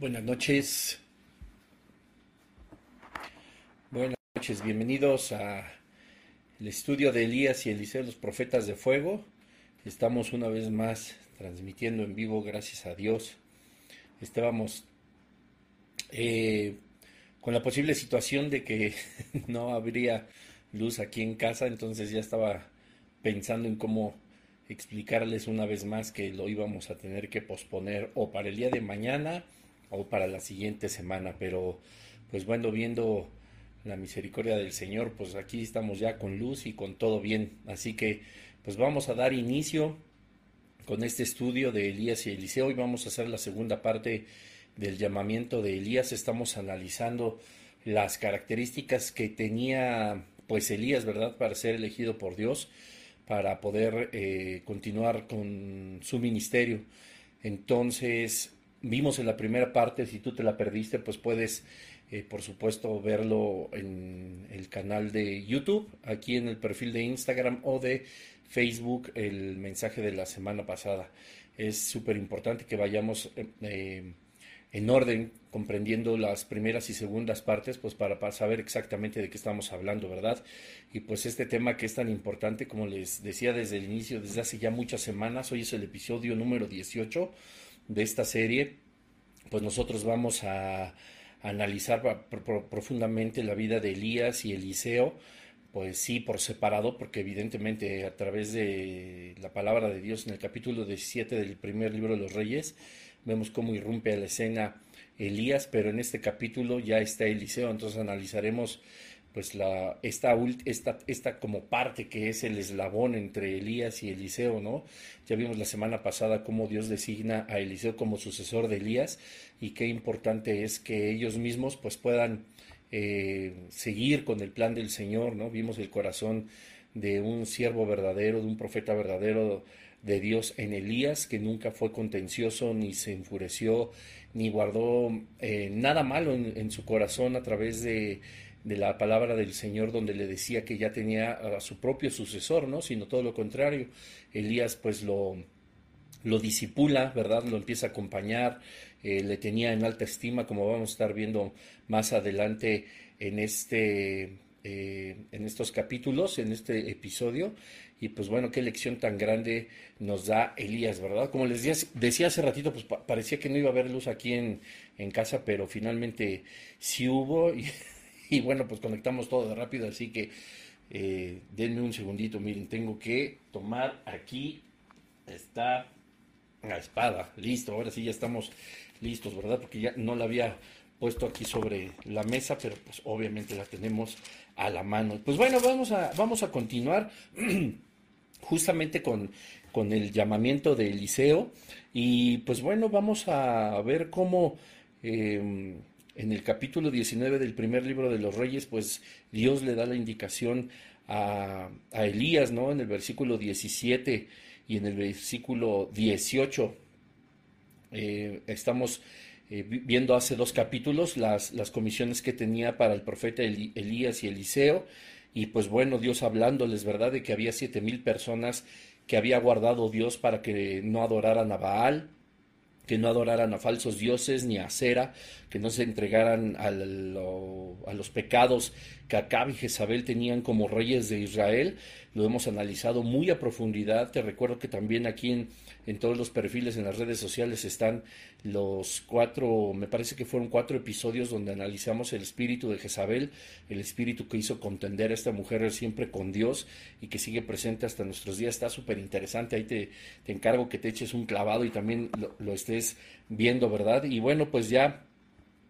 Buenas noches. Buenas noches, bienvenidos a el estudio de Elías y Eliseo, los profetas de fuego. Estamos una vez más transmitiendo en vivo, gracias a Dios. Estábamos eh, con la posible situación de que no habría luz aquí en casa, entonces ya estaba pensando en cómo explicarles una vez más que lo íbamos a tener que posponer o para el día de mañana o para la siguiente semana, pero pues bueno, viendo la misericordia del Señor, pues aquí estamos ya con luz y con todo bien. Así que pues vamos a dar inicio con este estudio de Elías y Eliseo y vamos a hacer la segunda parte del llamamiento de Elías. Estamos analizando las características que tenía pues Elías, ¿verdad? Para ser elegido por Dios, para poder eh, continuar con su ministerio. Entonces, vimos en la primera parte, si tú te la perdiste, pues puedes, eh, por supuesto, verlo en el canal de YouTube, aquí en el perfil de Instagram o de Facebook, el mensaje de la semana pasada. Es súper importante que vayamos eh, en orden, comprendiendo las primeras y segundas partes, pues para, para, saber exactamente de qué estamos hablando, ¿verdad? Y pues este tema que es tan importante, como les decía desde el inicio, desde hace ya muchas semanas, hoy es el episodio número 18 de esta serie, pues nosotros vamos a analizar profundamente la vida de Elías y Eliseo, pues sí, por separado, porque evidentemente a través de la palabra de Dios en el capítulo 17 del primer libro de los Reyes, vemos cómo irrumpe a la escena Elías, pero en este capítulo ya está Eliseo, entonces analizaremos pues la, esta, esta, esta como parte que es el eslabón entre Elías y Eliseo, ¿no? Ya vimos la semana pasada cómo Dios designa a Eliseo como sucesor de Elías y qué importante es que ellos mismos pues puedan eh, seguir con el plan del Señor, ¿no? Vimos el corazón de un siervo verdadero, de un profeta verdadero de Dios en Elías, que nunca fue contencioso, ni se enfureció, ni guardó eh, nada malo en su corazón a través de de la palabra del Señor donde le decía que ya tenía a su propio sucesor, ¿no? Sino todo lo contrario. Elías pues lo, lo disipula, ¿verdad? Lo empieza a acompañar, eh, le tenía en alta estima, como vamos a estar viendo más adelante en este eh, en estos capítulos, en este episodio. Y pues bueno, qué lección tan grande nos da Elías, ¿verdad? Como les decía, decía hace ratito, pues parecía que no iba a haber luz aquí en, en casa, pero finalmente sí hubo. Y y bueno, pues conectamos todo de rápido, así que eh, denme un segundito, miren, tengo que tomar aquí, está la espada, listo, ahora sí ya estamos listos, ¿verdad? Porque ya no la había puesto aquí sobre la mesa, pero pues obviamente la tenemos a la mano. Pues bueno, vamos a, vamos a continuar justamente con, con el llamamiento de Eliseo y pues bueno, vamos a ver cómo... Eh, en el capítulo 19 del primer libro de los reyes, pues Dios le da la indicación a, Elías, ¿no? En el versículo 17 y en el versículo 18. Eh, estamos eh, viendo hace dos capítulos las, las, comisiones que tenía para el profeta Elías y Eliseo. Y pues bueno, Dios hablándoles, ¿verdad? De que había siete mil personas que había guardado Dios para que no adoraran a Baal, que no adoraran a falsos dioses ni a cera, que no se entregaran a, a los pecados que Acab y Jezabel tenían como reyes de Israel. Lo hemos analizado muy a profundidad. Te recuerdo que también aquí en, todos los perfiles en las redes sociales están los cuatro, me parece que fueron cuatro episodios donde analizamos el espíritu de Jezabel, el espíritu que hizo contender a esta mujer siempre con Dios y que sigue presente hasta nuestros días. Está súper interesante. Ahí te, encargo que te eches un clavado y también lo estés viendo, ¿verdad? Y bueno, pues ya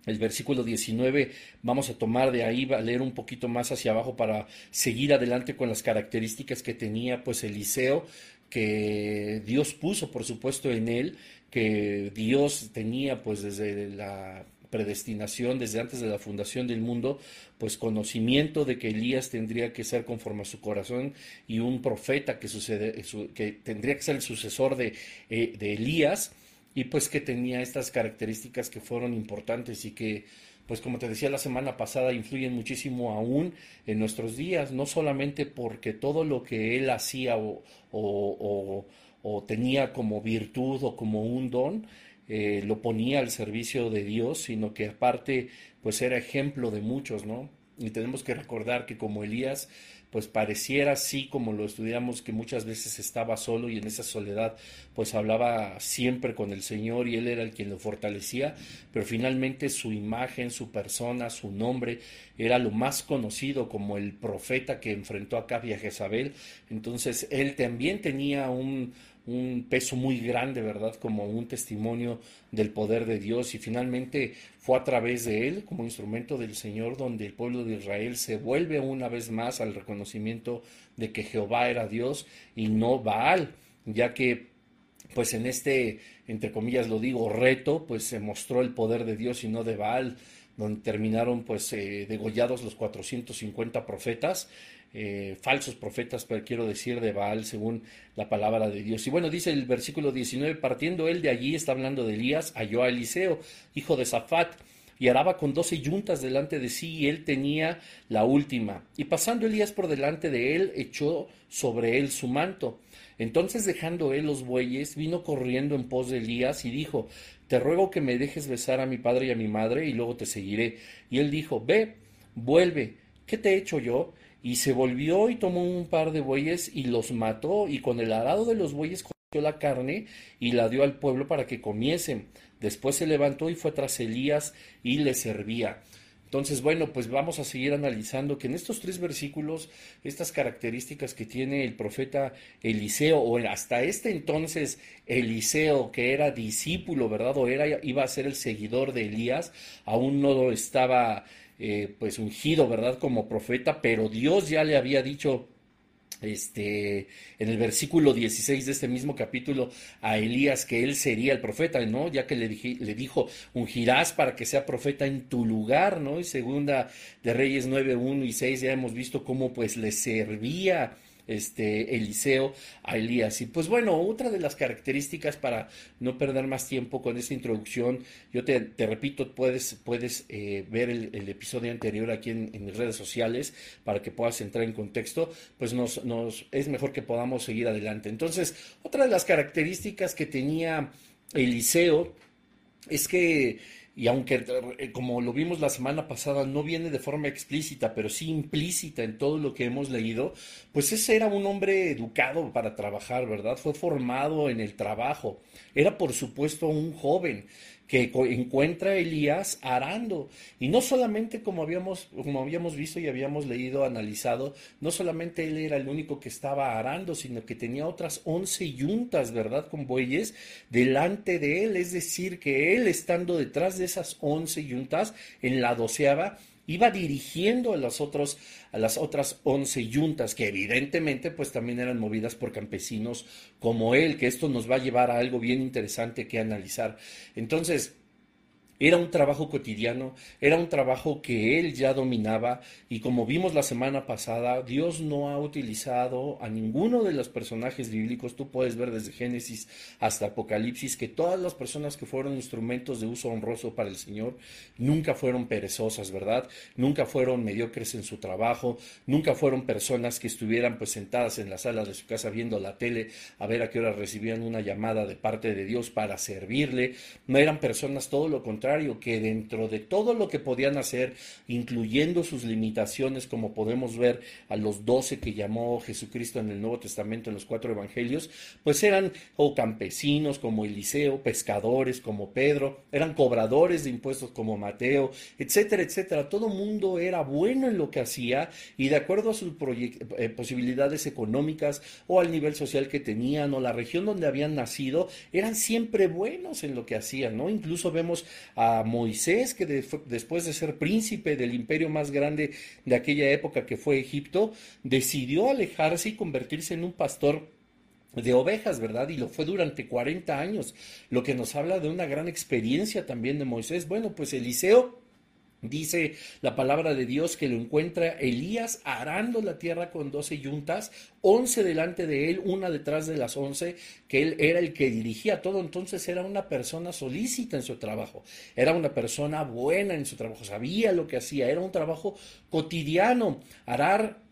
el versículo 19, vamos a tomar de ahí, a leer un poquito más hacia abajo para seguir adelante con las características que tenía pues Eliseo, que Dios puso por supuesto en él, que Dios tenía pues desde la predestinación, desde antes de la fundación del mundo, pues conocimiento de que Elías tendría que ser conforme a su corazón y un profeta que, sucede, que tendría que ser el sucesor de, eh, de Elías y pues que tenía estas características que fueron importantes y que pues como te decía la semana pasada influyen muchísimo aún en nuestros días, no solamente porque todo lo que él hacía o, o, o, tenía como virtud o como un don, eh, lo ponía al servicio de Dios, sino que aparte pues era ejemplo de muchos, ¿no? Y tenemos que recordar que como Elías, pues pareciera así como lo estudiamos, que muchas veces estaba solo y en esa soledad pues hablaba siempre con el Señor y él era el quien lo fortalecía, pero finalmente su imagen, su persona, su nombre era lo más conocido como el profeta que enfrentó a Cab y Jezabel. Entonces él también tenía un, un peso muy grande, ¿verdad? Como un testimonio del poder de Dios y finalmente fue a través de él, como instrumento del Señor, donde el pueblo de Israel se vuelve una vez más al reconocimiento de que Jehová era Dios y no Baal, ya que pues en este, entre comillas lo digo, reto, pues se mostró el poder de Dios y no de Baal, donde terminaron pues eh, degollados los 450 profetas eh, falsos profetas, pero quiero decir de Baal, según la palabra de Dios. Y bueno, dice el versículo 19, partiendo él de allí, está hablando de Elías, halló a Eliseo, hijo de Zafat, y araba con doce yuntas delante de sí, y él tenía la última. Y pasando Elías por delante de él, echó sobre él su manto. Entonces dejando él los bueyes, vino corriendo en pos de Elías y dijo, Te ruego que me dejes besar a mi padre y a mi madre, y luego te seguiré. Y él dijo, Ve, vuelve, ¿qué te he hecho yo? Y se volvió y tomó un par de bueyes y los mató, y con el arado de los bueyes cogió la carne y la dio al pueblo para que comiesen. Después se levantó y fue tras Elías y le servía. Entonces, bueno, pues vamos a seguir analizando que en estos tres versículos, estas características que tiene el profeta Eliseo, o hasta este entonces Eliseo, que era discípulo, ¿verdad? O era, iba a ser el seguidor de Elías, aún no estaba eh, pues ungido, ¿verdad? Como profeta, pero Dios ya le había dicho este, en el versículo 16 de este mismo capítulo a Elías que él sería el profeta, ¿no? Ya que le, le dijo, ungirás para que sea profeta en tu lugar, ¿no? Y segunda de Reyes 9, 1 y 6 ya hemos visto cómo pues le servía este, Eliseo a Elías. Y pues bueno, otra de las características para no perder más tiempo con esta introducción, yo te, repito, puedes, puedes eh, ver el, episodio anterior aquí en, mis redes sociales para que puedas entrar en contexto, pues nos es mejor que podamos seguir adelante. Entonces, otra de las características que tenía Eliseo es que y aunque eh, como lo vimos la semana pasada no viene de forma explícita, pero sí implícita en todo lo que hemos leído, pues ese era un hombre educado para trabajar, ¿verdad? Fue formado en el trabajo. Era por supuesto un joven que encuentra Elías arando. Y no solamente como habíamos, como habíamos visto y habíamos leído, analizado, no solamente él era el único que estaba arando, sino que tenía otras once yuntas, ¿verdad? Con bueyes delante de él. Es decir, que él estando detrás de esas once yuntas, en la doceava, iba dirigiendo a las, otros, a las otras once yuntas, que evidentemente pues también eran movidas por campesinos como él, que esto nos va a llevar a algo bien interesante que analizar. Entonces, era un trabajo cotidiano, era un trabajo que él ya dominaba y como vimos la semana pasada, Dios no ha utilizado a ninguno de los personajes bíblicos, tú puedes ver desde Génesis hasta Apocalipsis, que todas las personas que fueron instrumentos de uso honroso para el Señor nunca fueron perezosas, ¿verdad? Nunca fueron mediocres en su trabajo, nunca fueron personas que estuvieran pues sentadas en la sala de su casa viendo la tele a ver a qué hora recibían una llamada de parte de Dios para servirle, no eran personas todo lo contrario, que dentro de todo lo que podían hacer, incluyendo sus limitaciones, como podemos ver a los doce que llamó Jesucristo en el Nuevo Testamento, en los cuatro evangelios, pues eran o campesinos como Eliseo, pescadores como Pedro, eran cobradores de impuestos como Mateo, etcétera, etcétera. Todo mundo era bueno en lo que hacía y de acuerdo a sus eh, posibilidades económicas o al nivel social que tenían o la región donde habían nacido, eran siempre buenos en lo que hacían, ¿no? Incluso vemos a Moisés, que después de ser príncipe del imperio más grande de aquella época que fue Egipto, decidió alejarse y convertirse en un pastor de ovejas, ¿verdad? Y lo fue durante 40 años, lo que nos habla de una gran experiencia también de Moisés. Bueno, pues Eliseo Dice la palabra de Dios que lo encuentra Elías arando la tierra con doce yuntas, once delante de él, una detrás de las once, que él era el que dirigía todo. Entonces era una persona solícita en su trabajo, era una persona buena en su trabajo, sabía lo que hacía, era un trabajo cotidiano. Arar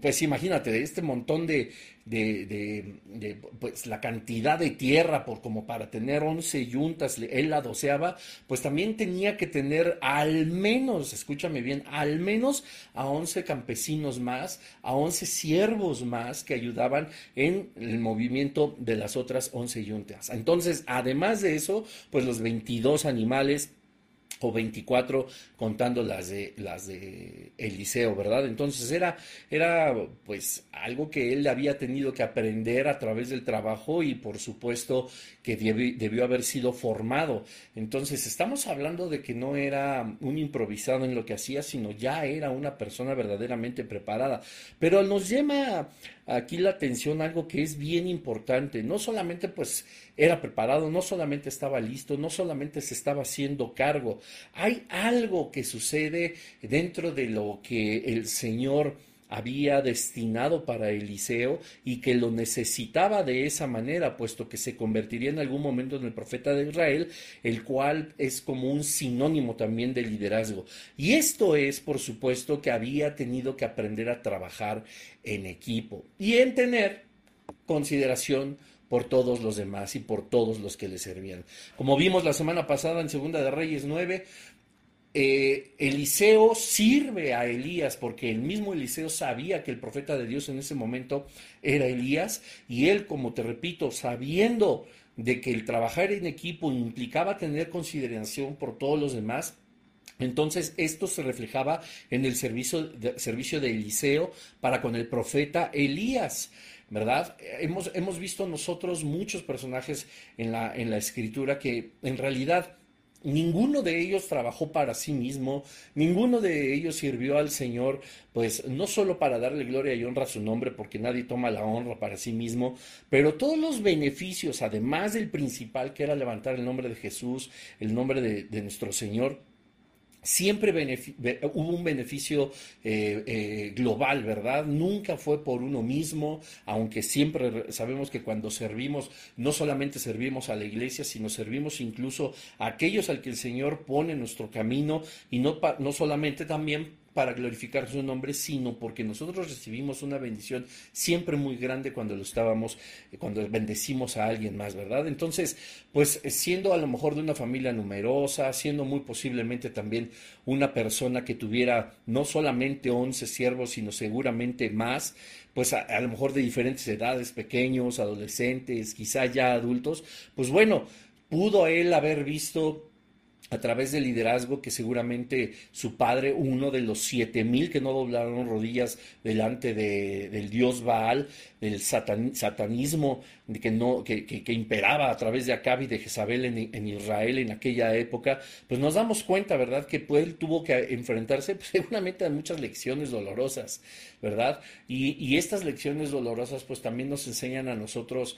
pues imagínate, este montón de, de, pues la cantidad de tierra por como para tener 11 yuntas, él la doceaba, pues también tenía que tener al menos, escúchame bien, al menos a 11 campesinos más, a 11 siervos más que ayudaban en el movimiento de las otras 11 yuntas. Entonces, además de eso, pues los 22 animales o 24 contando las de las de Eliseo, ¿verdad? Entonces era era pues algo que él había tenido que aprender a través del trabajo y por supuesto que debió, haber sido formado. Entonces estamos hablando de que no era un improvisado en lo que hacía, sino ya era una persona verdaderamente preparada. Pero nos llama aquí la atención algo que es bien importante. No solamente pues era preparado, no solamente estaba listo, no solamente se estaba haciendo cargo. Hay algo que sucede dentro de lo que el Señor había destinado para Eliseo y que lo necesitaba de esa manera, puesto que se convertiría en algún momento en el profeta de Israel, el cual es como un sinónimo también de liderazgo. Y esto es, por supuesto, que había tenido que aprender a trabajar en equipo y en tener consideración por todos los demás y por todos los que le servían. Como vimos la semana pasada en Segunda de Reyes 9, eh, Eliseo sirve a Elías porque el mismo Eliseo sabía que el profeta de Dios en ese momento era Elías y él, como te repito, sabiendo de que el trabajar en equipo implicaba tener consideración por todos los demás, entonces esto se reflejaba en el servicio de, servicio de Eliseo para con el profeta Elías. ¿verdad? Hemos, hemos visto nosotros muchos personajes en la, en la escritura que en realidad Ninguno de ellos trabajó para sí mismo, ninguno de ellos sirvió al Señor, pues no solo para darle gloria y honra a su nombre, porque nadie toma la honra para sí mismo, pero todos los beneficios, además del principal, que era levantar el nombre de Jesús, el nombre de, de nuestro Señor, siempre hubo un beneficio eh, eh, global, ¿verdad? Nunca fue por uno mismo, aunque siempre sabemos que cuando servimos, no solamente servimos a la iglesia, sino servimos incluso a aquellos al que el Señor pone en nuestro camino y no, no solamente también para glorificar su nombre, sino porque nosotros recibimos una bendición siempre muy grande cuando lo estábamos, cuando bendecimos a alguien más, ¿verdad? Entonces, pues siendo a lo mejor de una familia numerosa, siendo muy posiblemente también una persona que tuviera no solamente 11 siervos, sino seguramente más, pues a, a lo mejor de diferentes edades, pequeños, adolescentes, quizá ya adultos, pues bueno, pudo él haber visto a través del liderazgo que seguramente su padre, uno de los siete mil que no doblaron rodillas delante de, del dios Baal, del satanismo que, no, que, que, imperaba a través de Acab y de Jezabel en, Israel en aquella época, pues nos damos cuenta, ¿verdad?, que pues, él tuvo que enfrentarse pues, seguramente a muchas lecciones dolorosas, ¿verdad? Y, y, estas lecciones dolorosas pues también nos enseñan a nosotros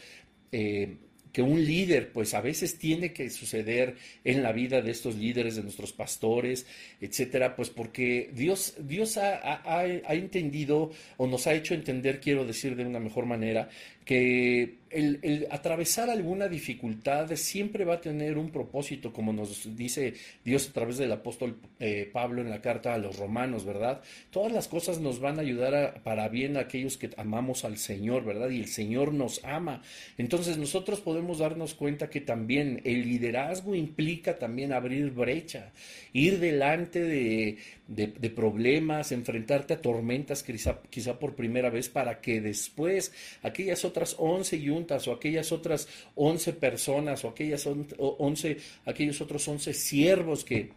eh, que un líder, pues a veces tiene que suceder en la vida de estos líderes, de nuestros pastores, etcétera, pues porque Dios, Dios ha, ha, ha, entendido o nos ha hecho entender, quiero decir de una mejor manera, que el, atravesar alguna dificultad siempre va a tener un propósito, como nos dice Dios a través del apóstol eh, Pablo en la carta a los romanos, ¿verdad? Todas las cosas nos van a ayudar para bien a aquellos que amamos al Señor, ¿verdad? Y el Señor nos ama. Entonces nosotros podemos darnos cuenta que también el liderazgo implica también abrir brecha, ir delante de, de, problemas, enfrentarte a tormentas quizá, quizá por primera vez para que después aquellas otras 11 yuntas o aquellas otras 11 personas o aquellas 11, aquellos otros 11 siervos que,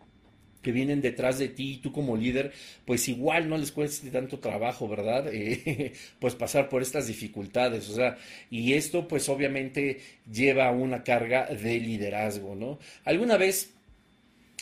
que vienen detrás de ti y tú como líder, pues igual no les cueste tanto trabajo, ¿verdad? Eh, pues pasar por estas dificultades, o sea, y esto pues obviamente lleva una carga de liderazgo, ¿no? Alguna vez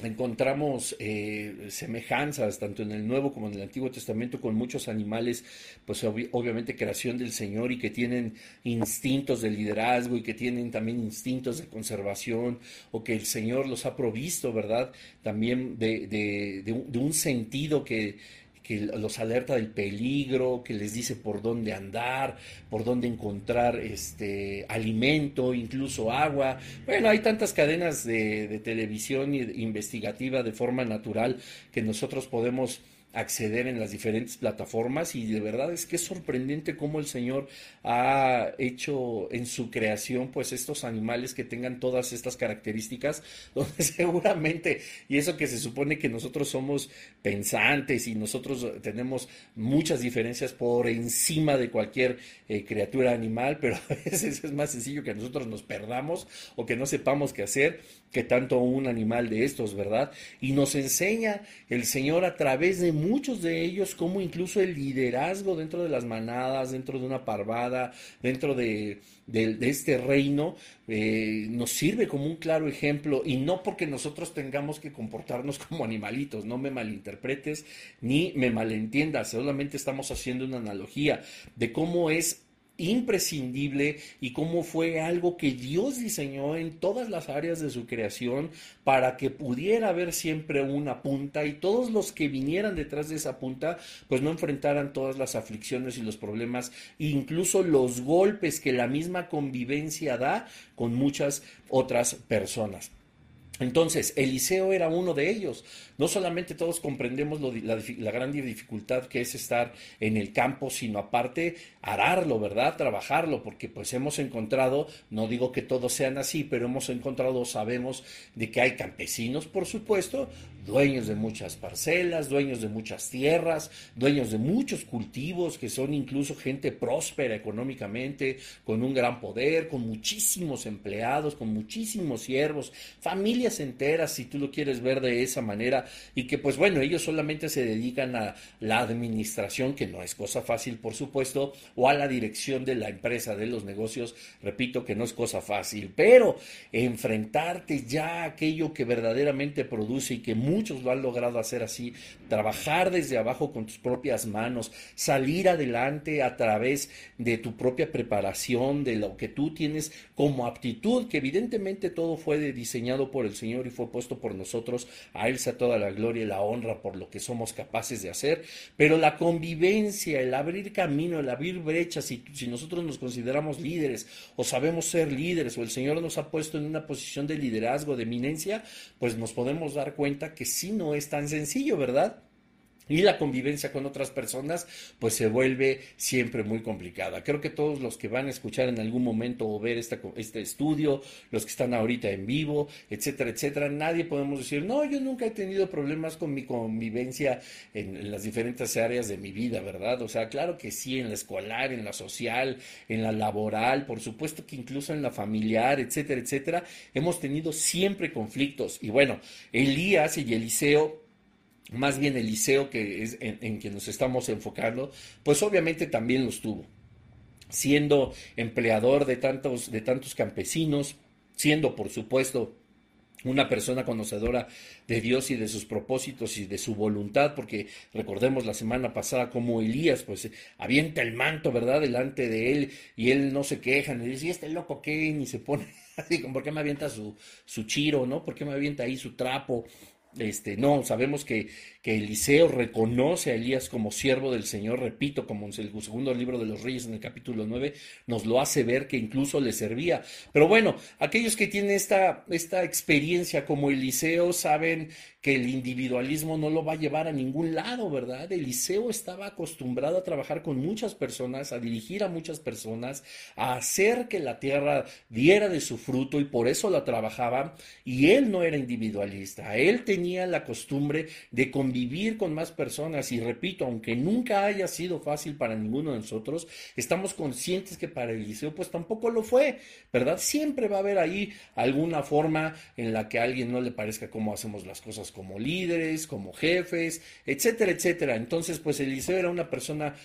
encontramos eh, semejanzas tanto en el Nuevo como en el Antiguo Testamento con muchos animales, pues obviamente creación del Señor y que tienen instintos de liderazgo y que tienen también instintos de conservación o que el Señor los ha provisto, ¿verdad? También de un sentido que que los alerta del peligro, que les dice por dónde andar, por dónde encontrar este alimento, incluso agua. Bueno, hay tantas cadenas de, televisión investigativa de forma natural que nosotros podemos acceder en las diferentes plataformas y de verdad es que es sorprendente cómo el Señor ha hecho en su creación pues estos animales que tengan todas estas características donde seguramente y eso que se supone que nosotros somos pensantes y nosotros tenemos muchas diferencias por encima de cualquier eh, criatura animal pero a veces es más sencillo que nosotros nos perdamos o que no sepamos qué hacer que tanto un animal de estos, ¿verdad? Y nos enseña el Señor a través de muchos de ellos cómo incluso el liderazgo dentro de las manadas, dentro de una parvada, dentro de, este reino, eh, nos sirve como un claro ejemplo y no porque nosotros tengamos que comportarnos como animalitos, no me malinterpretes ni me malentiendas, solamente estamos haciendo una analogía de cómo es imprescindible y cómo fue algo que Dios diseñó en todas las áreas de su creación para que pudiera haber siempre una punta y todos los que vinieran detrás de esa punta pues no enfrentaran todas las aflicciones y los problemas, incluso los golpes que la misma convivencia da con muchas otras personas. Entonces, Eliseo era uno de ellos. No solamente todos comprendemos la, gran dificultad que es estar en el campo, sino aparte ararlo, ¿verdad? Trabajarlo, porque pues hemos encontrado, no digo que todos sean así, pero hemos encontrado, sabemos de que hay campesinos, por supuesto, dueños de muchas parcelas, dueños de muchas tierras, dueños de muchos cultivos, que son incluso gente próspera económicamente, con un gran poder, con muchísimos empleados, con muchísimos siervos, familias enteras, si tú lo quieres ver de esa manera, y que pues bueno, ellos solamente se dedican a la administración, que no es cosa fácil, por supuesto, o a la dirección de la empresa, de los negocios, repito que no es cosa fácil, pero enfrentarte ya a aquello que verdaderamente produce y que muchos lo han logrado hacer así, trabajar desde abajo con tus propias manos, salir adelante a través de tu propia preparación, de lo que tú tienes como aptitud, que evidentemente todo fue diseñado por el Señor y fue puesto por nosotros, a Él sea toda la gloria y la honra por lo que somos capaces de hacer, pero la convivencia, el abrir camino, el abrir brechas, si, si nosotros nos consideramos líderes o sabemos ser líderes o el Señor nos ha puesto en una posición de liderazgo, de eminencia, pues nos podemos dar cuenta que sí no es tan sencillo, ¿verdad? Y la convivencia con otras personas pues se vuelve siempre muy complicada. Creo que todos los que van a escuchar en algún momento o ver este estudio, los que están ahorita en vivo, etcétera, etcétera, nadie podemos decir, no, yo nunca he tenido problemas con mi convivencia en, en las diferentes áreas de mi vida, ¿verdad? O sea, claro que sí, en la escolar, en la social, en la laboral, por supuesto que incluso en la familiar, etcétera, etcétera, hemos tenido siempre conflictos. Y bueno, Elías y Eliseo más bien Eliseo, que es en, en quien nos estamos enfocando, pues obviamente también los tuvo. Siendo empleador de tantos, de tantos campesinos, siendo por supuesto una persona conocedora de Dios y de sus propósitos y de su voluntad, porque recordemos la semana pasada como Elías, pues avienta el manto, ¿verdad?, delante de él y él no se queja, ni dice, ¿y este loco qué? Ni se pone así, ¿por qué me avienta su, su chiro, ¿no? ¿Por qué me avienta ahí su trapo? Este, no, sabemos que, Eliseo reconoce a Elías como siervo del Señor, repito, como en el segundo libro de los Reyes en el capítulo 9, nos lo hace ver que incluso le servía. Pero bueno, aquellos que tienen esta, esta experiencia como Eliseo saben que el individualismo no lo va a llevar a ningún lado, ¿verdad? Eliseo estaba acostumbrado a trabajar con muchas personas, a dirigir a muchas personas, a hacer que la tierra diera de su fruto y por eso la trabajaba. Y él no era individualista, él tenía la costumbre de convivir con más personas y repito, aunque nunca haya sido fácil para ninguno de nosotros, estamos conscientes que para Eliseo pues tampoco lo fue, ¿verdad? Siempre va a haber ahí alguna forma en la que a alguien no le parezca cómo hacemos las cosas como líderes, como jefes, etcétera, etcétera. Entonces, pues Eliseo era una persona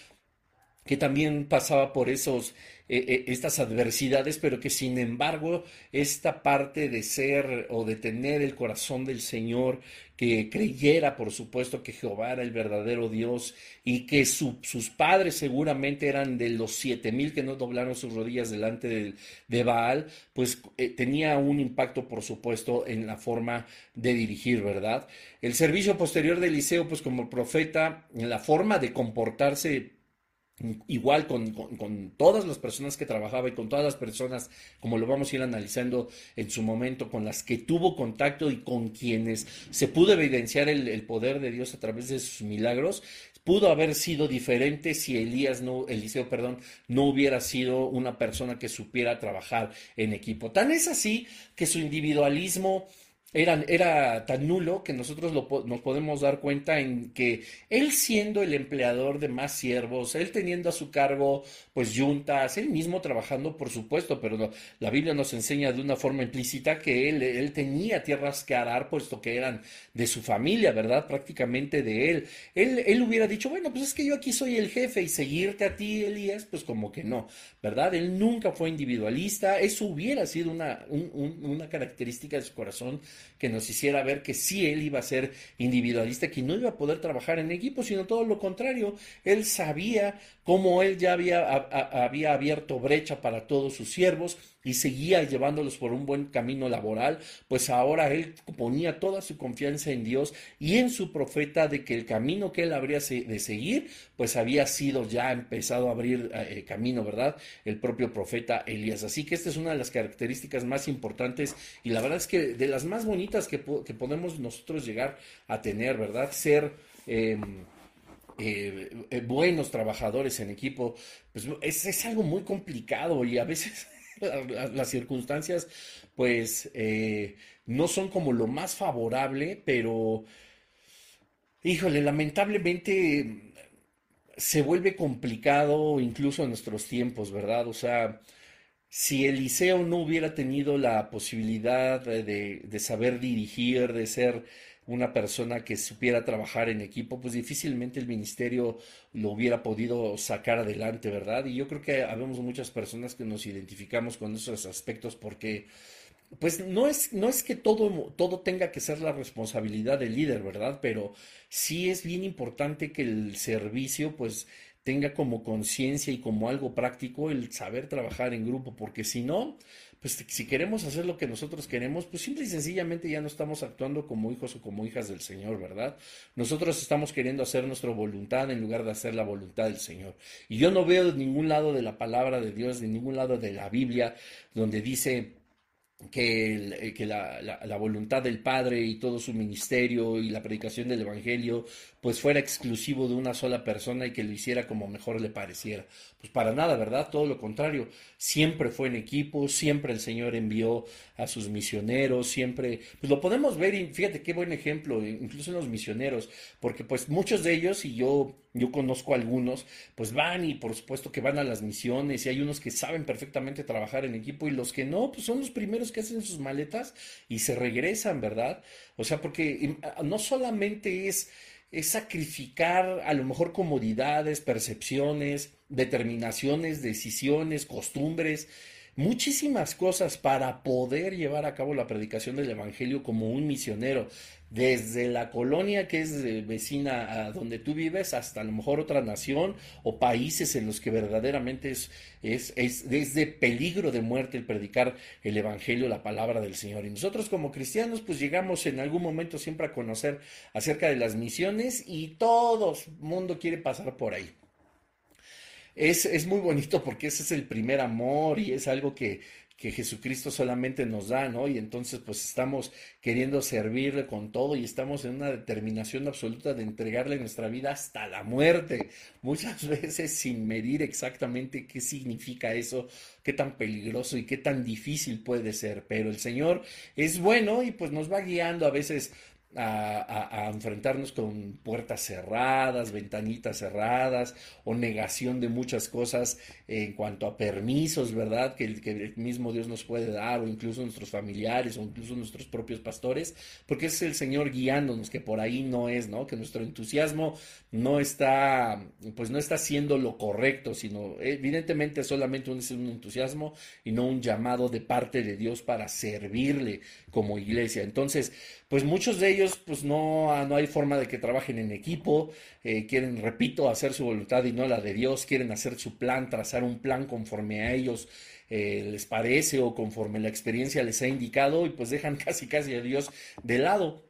que también pasaba por esos eh, eh, estas adversidades, pero que sin embargo esta parte de ser o de tener el corazón del Señor, que creyera por supuesto que Jehová era el verdadero Dios y que sus padres seguramente eran de los siete mil que no doblaron sus rodillas delante de, Baal, pues eh, tenía un impacto por supuesto en la forma de dirigir, ¿verdad? El servicio posterior de Eliseo, pues como profeta, en la forma de comportarse igual con, con, todas las personas que trabajaba y con todas las personas, como lo vamos a ir analizando en su momento, con las que tuvo contacto y con quienes se pudo evidenciar el, el poder de Dios a través de sus milagros, pudo haber sido diferente si Elías no, Eliseo, perdón, no hubiera sido una persona que supiera trabajar en equipo. Tan es así que su individualismo era, era tan nulo que nosotros nos podemos dar cuenta en que él siendo el empleador de más siervos, él teniendo a su cargo pues yuntas, él mismo trabajando por supuesto, pero la Biblia nos enseña de una forma implícita que él, él tenía tierras que arar puesto que eran de su familia, ¿verdad? Prácticamente de él. él. Él hubiera dicho, bueno, pues es que yo aquí soy el jefe y seguirte a ti, Elías, pues como que no, ¿verdad? Él nunca fue individualista, eso hubiera sido una, una característica de su corazón que nos hiciera ver que sí él iba a ser individualista, que no iba a poder trabajar en equipo, sino todo lo contrario. Él sabía cómo él ya había, abierto brecha para todos sus siervos y seguía llevándolos por un buen camino laboral, pues ahora él ponía toda su confianza en Dios y en su profeta de que el camino que él habría de seguir, pues había sido ya empezado a abrir eh, camino, ¿verdad? El propio profeta Elías. Así que esta es una de las características más importantes y la verdad es que de las más bonitas que, podemos nosotros llegar a tener, ¿verdad? Ser... Em, eh, eh, buenos trabajadores en equipo, pues es, es, algo muy complicado y a veces las circunstancias pues eh, no son como lo más favorable, pero híjole, lamentablemente se vuelve complicado incluso en nuestros tiempos, ¿verdad? O sea, si Eliseo no hubiera tenido la posibilidad de, de saber dirigir, de ser una persona que supiera trabajar en equipo, pues difícilmente el ministerio lo hubiera podido sacar adelante, ¿verdad? Y yo creo que habemos muchas personas que nos identificamos con esos aspectos porque pues no es, no es que todo, todo tenga que ser la responsabilidad del líder, ¿verdad? Pero sí es bien importante que el servicio, pues, tenga como conciencia y como algo práctico el saber trabajar en grupo, porque si no, pues si queremos hacer lo que nosotros queremos, pues simple y sencillamente ya no estamos actuando como hijos o como hijas del Señor, ¿verdad? Nosotros estamos queriendo hacer nuestra voluntad en lugar de hacer la voluntad del Señor. Y yo no veo de ningún lado de la palabra de Dios, de ningún lado de la Biblia, donde dice que, que la, la, voluntad del Padre y todo su ministerio y la predicación del Evangelio pues fuera exclusivo de una sola persona y que lo hiciera como mejor le pareciera. Pues para nada, ¿verdad? Todo lo contrario. Siempre fue en equipo, siempre el Señor envió a sus misioneros, siempre, pues lo podemos ver y fíjate qué buen ejemplo, incluso en los misioneros, porque pues muchos de ellos, y yo, yo conozco algunos, pues van y por supuesto que van a las misiones y hay unos que saben perfectamente trabajar en equipo y los que no, pues son los primeros que hacen sus maletas y se regresan, ¿verdad? O sea, porque no solamente es es sacrificar a lo mejor comodidades, percepciones, determinaciones, decisiones, costumbres, muchísimas cosas para poder llevar a cabo la predicación del Evangelio como un misionero desde la colonia que es vecina a donde tú vives hasta a lo mejor otra nación o países en los que verdaderamente es, es, es, de peligro de muerte el predicar el Evangelio, la palabra del Señor. Y nosotros como cristianos pues llegamos en algún momento siempre a conocer acerca de las misiones y todo el mundo quiere pasar por ahí. Es, es muy bonito porque ese es el primer amor y es algo que, que Jesucristo solamente nos da, ¿no? Y entonces pues estamos queriendo servirle con todo y estamos en una determinación absoluta de entregarle nuestra vida hasta la muerte, muchas veces sin medir exactamente qué significa eso, qué tan peligroso y qué tan difícil puede ser, pero el Señor es bueno y pues nos va guiando a veces a, enfrentarnos con puertas cerradas, ventanitas cerradas o negación de muchas cosas en cuanto a permisos, ¿verdad? Que el, mismo Dios nos puede dar o incluso nuestros familiares o incluso nuestros propios pastores, porque es el Señor guiándonos, que por ahí no es, ¿no? Que nuestro entusiasmo no está, pues no está siendo lo correcto, sino evidentemente solamente un, un entusiasmo y no un llamado de parte de Dios para servirle como iglesia. Entonces, pues muchos de ellos, pues no, no hay forma de que trabajen en equipo, eh, quieren, repito, hacer su voluntad y no la de Dios, quieren hacer su plan, trazar un plan conforme a ellos eh, les parece o conforme la experiencia les ha indicado y pues dejan casi casi a Dios de lado.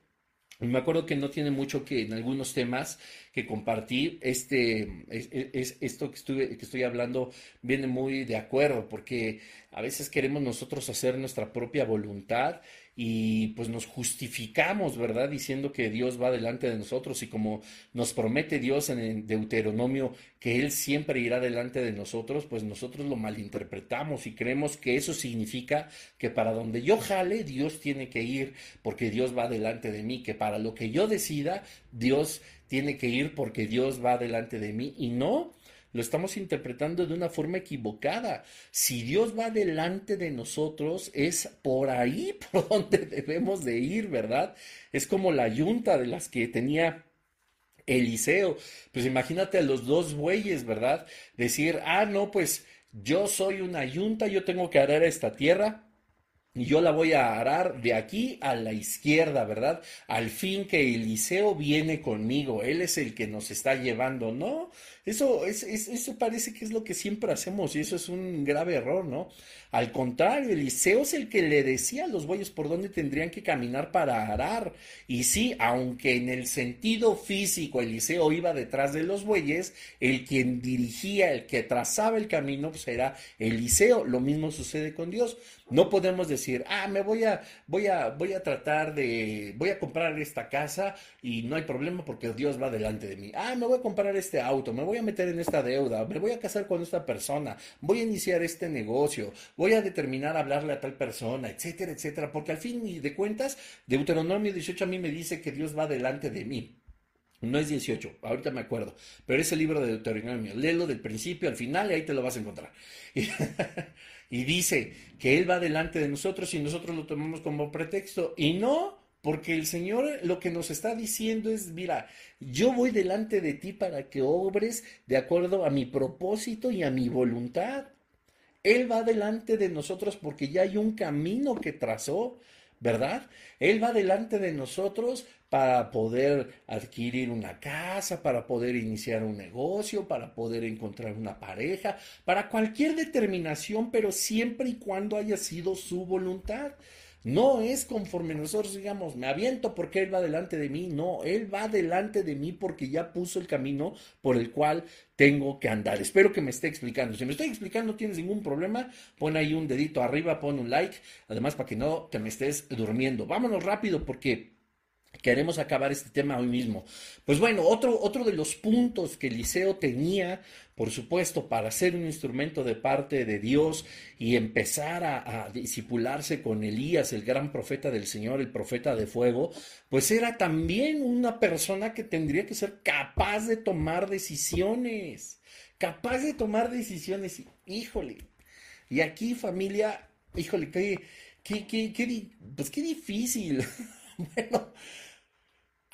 Me acuerdo que no tiene mucho que en algunos temas que compartí, este, es, esto que, estuve, que estoy hablando viene muy de acuerdo, porque a veces queremos nosotros hacer nuestra propia voluntad y pues nos justificamos, ¿verdad? Diciendo que Dios va delante de nosotros y como nos promete Dios en Deuteronomio que Él siempre irá delante de nosotros, pues nosotros lo malinterpretamos y creemos que eso significa que para donde yo jale, Dios tiene que ir porque Dios va delante de mí, que para lo que yo decida, Dios tiene que ir porque Dios va delante de mí y no, lo estamos interpretando de una forma equivocada. Si Dios va delante de nosotros, es por ahí por donde debemos de ir, ¿verdad? Es como la yunta de las que tenía Eliseo. Pues imagínate a los dos bueyes, ¿verdad? Decir, ah, no, pues yo soy una yunta, yo tengo que arar esta tierra y yo la voy a arar de aquí a la izquierda, ¿verdad? Al fin que Eliseo viene conmigo, él es el que nos está llevando, ¿no? Eso, es, eso parece que es lo que siempre hacemos y eso es un grave error, ¿no? Al contrario, Eliseo es el que le decía a los bueyes por dónde tendrían que caminar para arar. Y sí, aunque en el sentido físico Eliseo iba detrás de los bueyes, el quien dirigía, el que trazaba el camino, pues era Eliseo. Lo mismo sucede con Dios. No podemos decir, ah, me voy a, voy a, voy a tratar de, voy a comprar esta casa y no hay problema porque Dios va delante de mí. Ah, me voy a comprar este auto, me voy a meter en esta deuda, me voy a casar con esta persona, voy a iniciar este negocio, voy a determinar hablarle a tal persona, etcétera, etcétera, porque al fin de cuentas, Deuteronomio 18 a mí me dice que Dios va delante de mí. No es 18, ahorita me acuerdo, pero es el libro de Deuteronomio. Léelo del principio al final y ahí te lo vas a encontrar. y dice que Él va delante de nosotros y nosotros lo tomamos como pretexto. Y no, porque el Señor lo que nos está diciendo es, mira, yo voy delante de ti para que obres de acuerdo a mi propósito y a mi voluntad. Él va delante de nosotros porque ya hay un camino que trazó. ¿verdad? Él va delante de nosotros para poder adquirir una casa, para poder iniciar un negocio, para poder encontrar una pareja, para cualquier determinación, pero siempre y cuando haya sido su voluntad. No es conforme nosotros digamos, me aviento porque Él va delante de mí. No, Él va delante de mí porque ya puso el camino por el cual tengo que andar. Espero que me esté explicando. Si me estoy explicando, no tienes ningún problema, pon ahí un dedito arriba, pon un like. Además, para que no te me estés durmiendo. Vámonos rápido porque queremos acabar este tema hoy mismo. Pues bueno, otro, otro de los puntos que Eliseo tenía, por supuesto, para ser un instrumento de parte de Dios y empezar a, a disipularse con Elías, el gran profeta del Señor, el profeta de fuego, pues era también una persona que tendría que ser capaz de tomar decisiones, capaz de tomar decisiones. Híjole, y aquí familia, híjole, qué, qué, qué, pues qué difícil. bueno,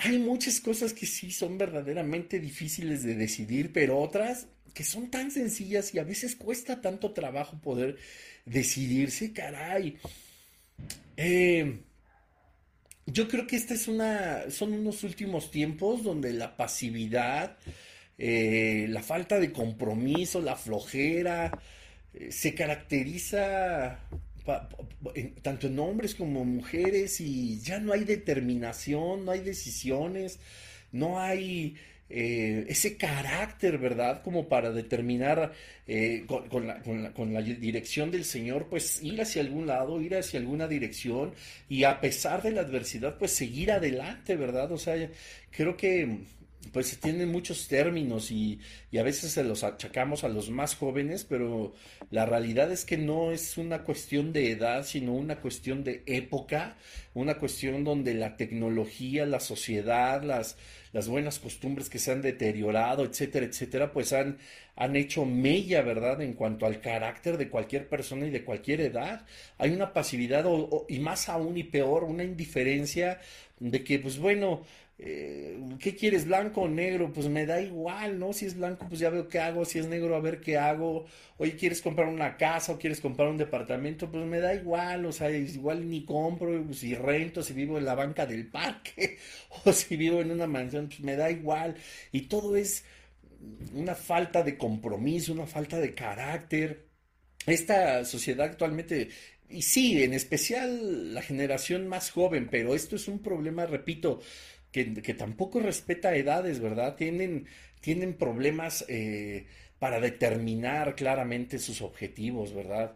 hay muchas cosas que sí son verdaderamente difíciles de decidir, pero otras que son tan sencillas y a veces cuesta tanto trabajo poder decidirse, caray. Eh, yo creo que esta es una, son unos últimos tiempos donde la pasividad, eh, la falta de compromiso, la flojera, eh, se caracteriza tanto en hombres como mujeres y ya no hay determinación, no hay decisiones, no hay eh, ese carácter, ¿verdad? Como para determinar eh, con, la, con, la, dirección del Señor, pues ir hacia algún lado, ir hacia alguna dirección y a pesar de la adversidad, pues seguir adelante, ¿verdad? O sea, creo que pues tienen muchos términos y, y, a veces se los achacamos a los más jóvenes, pero la realidad es que no es una cuestión de edad, sino una cuestión de época, una cuestión donde la tecnología, la sociedad, las, las buenas costumbres que se han deteriorado, etcétera, etcétera, pues han, han hecho mella, ¿verdad?, en cuanto al carácter de cualquier persona y de cualquier edad. Hay una pasividad y más aún y peor, una indiferencia de que, pues bueno, eh, ¿qué quieres, blanco o negro? Pues me da igual, ¿no? Si es blanco, pues ya veo qué hago, si es negro, a ver qué hago. Oye, ¿quieres comprar una casa o quieres comprar un departamento? Pues me da igual, o sea, igual ni compro, si rento, si vivo en la banca del parque o si vivo en una mansión, pues me da igual. Y todo es una falta de compromiso, una falta de carácter. Esta sociedad actualmente y sí, en especial la generación más joven, pero esto es un problema, repito, que, tampoco respeta edades, ¿verdad? Tienen, tienen problemas eh, para determinar claramente sus objetivos, ¿verdad?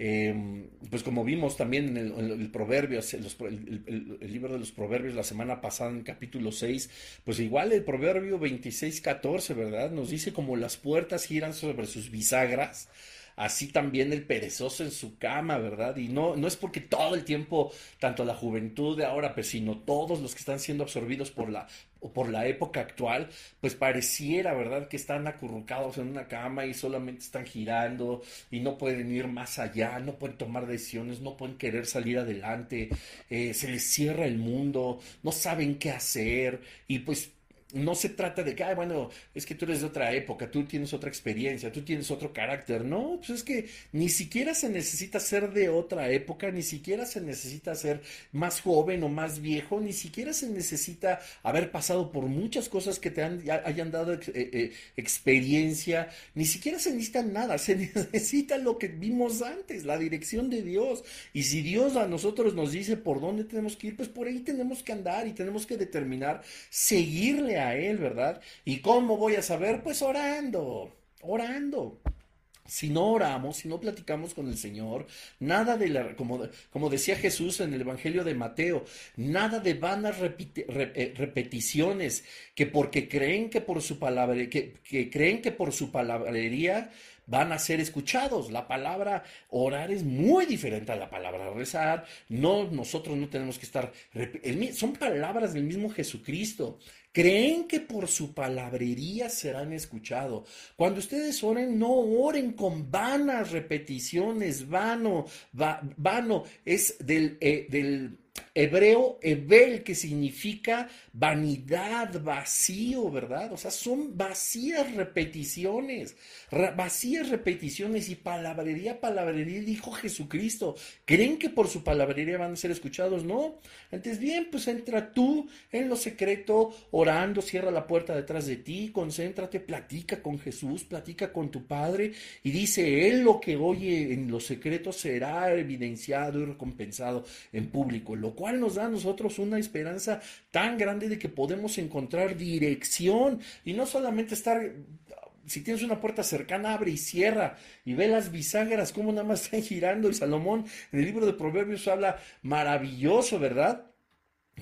Em, pues como vimos también en el, Proverbios, el, libro de los Proverbios la semana pasada en capítulo 6, pues igual el Proverbio 26, 14, ¿verdad? Nos dice como las puertas giran sobre sus bisagras, así también el perezoso en su cama, ¿verdad? Y no, no es porque todo el tiempo, tanto la juventud de ahora, pues, sino todos los que están siendo absorbidos por la, por la época actual, pues pareciera, ¿verdad?, que están acurrucados en una cama y solamente están girando y no pueden ir más allá, no pueden tomar decisiones, no pueden querer salir adelante, eh, se les cierra el mundo, no saben qué hacer y pues no se trata de que, ay, bueno, es que tú eres de otra época, tú tienes otra experiencia, tú tienes otro carácter. No, pues es que ni siquiera se necesita ser de otra época, ni siquiera se necesita ser más joven o más viejo, ni siquiera se necesita haber pasado por muchas cosas que te hayan dado eh, eh, experiencia, ni siquiera se necesita nada, se necesita lo que vimos antes, la dirección de Dios. Y si Dios a nosotros nos dice por dónde tenemos que ir, pues por ahí tenemos que andar y tenemos que determinar seguirle a Él, ¿verdad? ¿Y cómo voy a saber? Pues orando, orando. Si no oramos, si no platicamos con el Señor, nada de la, como, como decía Jesús en el Evangelio de Mateo, nada de vanas eh, repeticiones, que porque creen que por su palabra, que, que creen que por su palabrería van a ser escuchados. La palabra orar es muy diferente a la palabra rezar. No, nosotros no tenemos que estar, son palabras del mismo Jesucristo. Creen que por su palabrería serán escuchados. Cuando ustedes oren, no oren con vanas repeticiones, vano, vano, es del, eh, del hebreo Ebel, que significa vanidad, vacío, ¿verdad? O sea, son vacías repeticiones, vacías repeticiones y palabrería, palabrería, dijo Jesucristo. ¿Creen que por su palabrería van a ser escuchados? No. Entonces, bien, pues entra tú en lo secreto, orando, cierra la puerta detrás de ti, concéntrate, platica con Jesús, platica con tu Padre y dice, Él lo que oye en lo secreto será evidenciado y recompensado en público, cual nos da a nosotros una esperanza tan grande de que podemos encontrar dirección y no solamente estar si tienes una puerta cercana, abre y cierra y ve las bisagras, como nada más están girando. Y Salomón en el libro de Proverbios habla maravilloso, ¿verdad?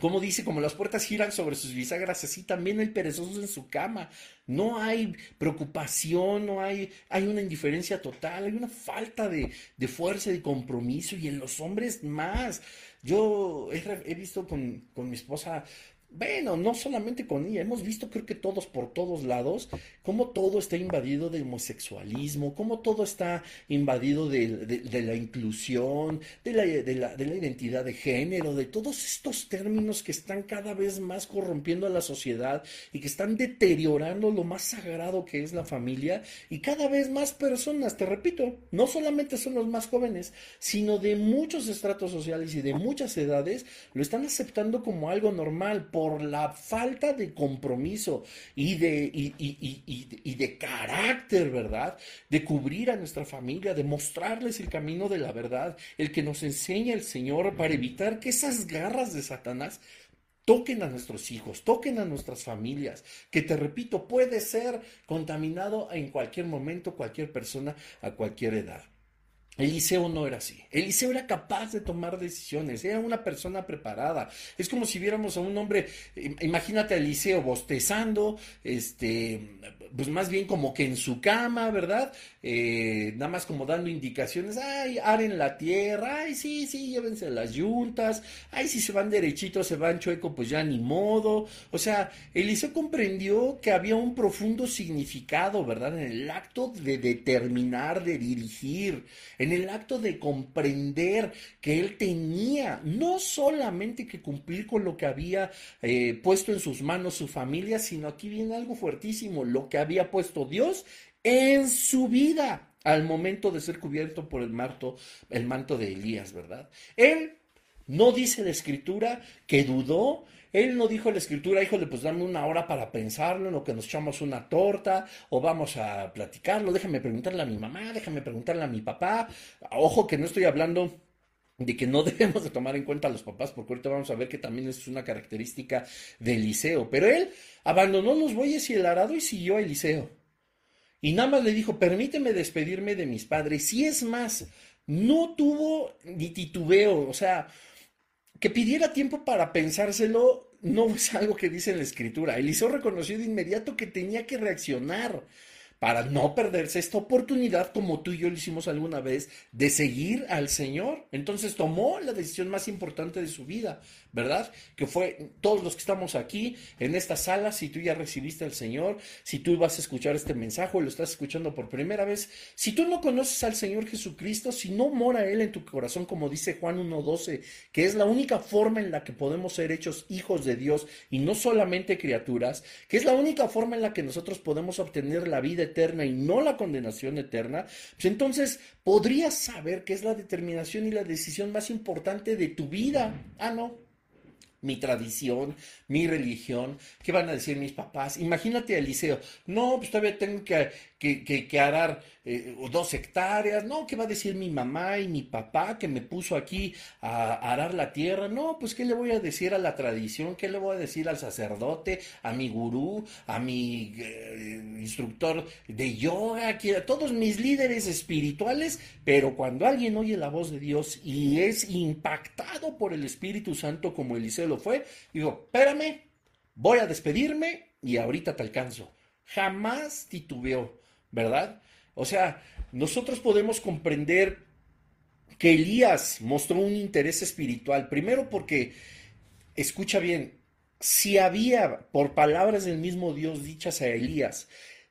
Como dice, como las puertas giran sobre sus bisagras, así también hay perezosos en su cama. No hay preocupación, no hay, hay una indiferencia total, hay una falta de, de fuerza, de compromiso y en los hombres más. Yo he, visto con, con, mi esposa bueno, no solamente con ella, hemos visto creo que todos por todos lados cómo todo está invadido de homosexualismo, cómo todo está invadido de, la inclusión, de la, de la, identidad de género, de todos estos términos que están cada vez más corrompiendo a la sociedad y que están deteriorando lo más sagrado que es la familia y cada vez más personas, te repito, no solamente son los más jóvenes, sino de muchos estratos sociales y de muchas edades, lo están aceptando como algo normal. Por la falta de compromiso y de, y, de carácter, ¿verdad? De cubrir a nuestra familia, de mostrarles el camino de la verdad, el que nos enseña el Señor para evitar que esas garras de Satanás toquen a nuestros hijos, toquen a nuestras familias, que te repito, puede ser contaminado en cualquier momento, cualquier persona, a cualquier edad. Eliseo no era así. Eliseo era capaz de tomar decisiones, era una persona preparada. Es como si viéramos a un hombre, imagínate a Eliseo bostezando, este, pues más bien como que en su cama, ¿verdad? Eh, nada más como dando indicaciones, ay, aren la tierra, ay, sí, sí, llévense las yuntas, ay, si se van derechitos, se van chueco, pues ya ni modo. O sea, Eliseo comprendió que había un profundo significado, ¿verdad? En el acto de determinar, de dirigir, en el acto de comprender que él tenía no solamente que cumplir con lo que había eh, puesto en sus manos su familia, sino aquí viene algo fuertísimo, lo que había puesto Dios en su vida al momento de ser cubierto por el manto, el manto de Elías, ¿verdad? Él no dice la escritura que dudó, él no dijo la escritura, híjole, pues dame una hora para pensarlo, en lo que nos echamos una torta, o vamos a platicarlo, déjame preguntarle a mi mamá, déjame preguntarle a mi papá. Ojo que no estoy hablando de que no debemos de tomar en cuenta a los papás, porque ahorita vamos a ver que también es una característica de Eliseo. Pero él abandonó los bueyes y el arado y siguió a Eliseo. Y nada más le dijo, permíteme despedirme de mis padres. Y es más, no tuvo ni titubeo, o sea, que pidiera tiempo para pensárselo no es algo que dice en la escritura. Eliseo reconoció de inmediato que tenía que reaccionar para no perderse esta oportunidad, como tú y yo lo hicimos alguna vez, de seguir al Señor. Entonces tomó la decisión más importante de su vida, ¿verdad? Que fue todos los que estamos aquí en esta sala, si tú ya recibiste al Señor, si tú vas a escuchar este mensaje o lo estás escuchando por primera vez, si tú no conoces al Señor Jesucristo, si no mora Él en tu corazón, como dice Juan 1.12, que es la única forma en la que podemos ser hechos hijos de Dios y no solamente criaturas, que es la única forma en la que nosotros podemos obtener la vida eterna y no la condenación eterna, pues entonces podrías saber que es la determinación y la decisión más importante de tu vida. Ah, no, mi tradición, mi religión, ¿qué van a decir mis papás? Imagínate a Eliseo, no, pues todavía tengo que, que, que, arar eh, dos hectáreas, no, ¿qué va a decir mi mamá y mi papá que me puso aquí a, arar la tierra? No, pues ¿qué le voy a decir a la tradición? ¿Qué le voy a decir al sacerdote, a mi gurú, a mi eh, instructor de yoga, a todos mis líderes espirituales? Pero cuando alguien oye la voz de Dios y es impactado por el Espíritu Santo como Eliseo lo fue, digo, espérame, voy a despedirme y ahorita te alcanzo. Jamás titubeó, ¿verdad? O sea, nosotros podemos comprender que Elías mostró un interés espiritual, primero porque, escucha bien, si había, por palabras del mismo Dios dichas a Elías,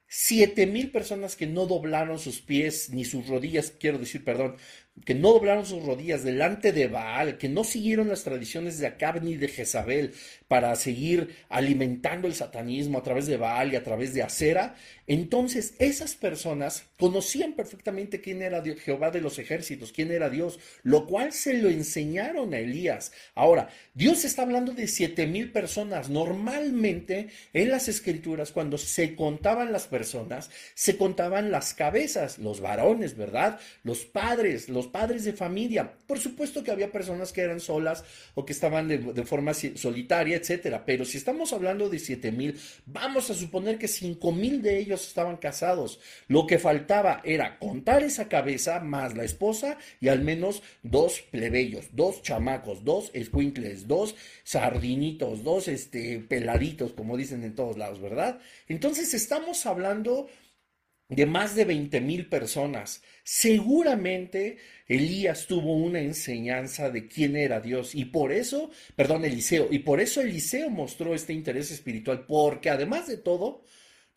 siete mil personas que no doblaron sus pies ni sus rodillas, quiero decir, perdón, que no doblaron sus rodillas delante de Baal, que no siguieron las tradiciones de Acab ni de Jezabel para seguir alimentando el satanismo a través de Baal y a través de Acera, entonces esas personas conocían perfectamente quién era Jehová de los ejércitos, quién era Dios, lo cual se lo enseñaron a Elías. Ahora, Dios está hablando de siete mil personas. Normalmente en las escrituras, cuando se contaban las personas, se contaban las cabezas, los varones, ¿verdad? Los padres, los padres de familia. Por supuesto que había personas que eran solas o que estaban de, forma solitaria, etcétera. Pero si estamos hablando de siete mil, vamos a suponer que cinco mil de ellos estaban casados. Lo que faltaba era contar esa cabeza más la esposa y al menos dos plebeyos, dos chamacos, dos escuincles, dos sardinitos, dos este, peladitos, como dicen en todos lados, ¿verdad? Entonces estamos hablando de más de 20 mil personas. Seguramente Elías tuvo una enseñanza de quién era Dios y por eso, perdón, Eliseo, y por eso Eliseo mostró este interés espiritual, porque además de todo,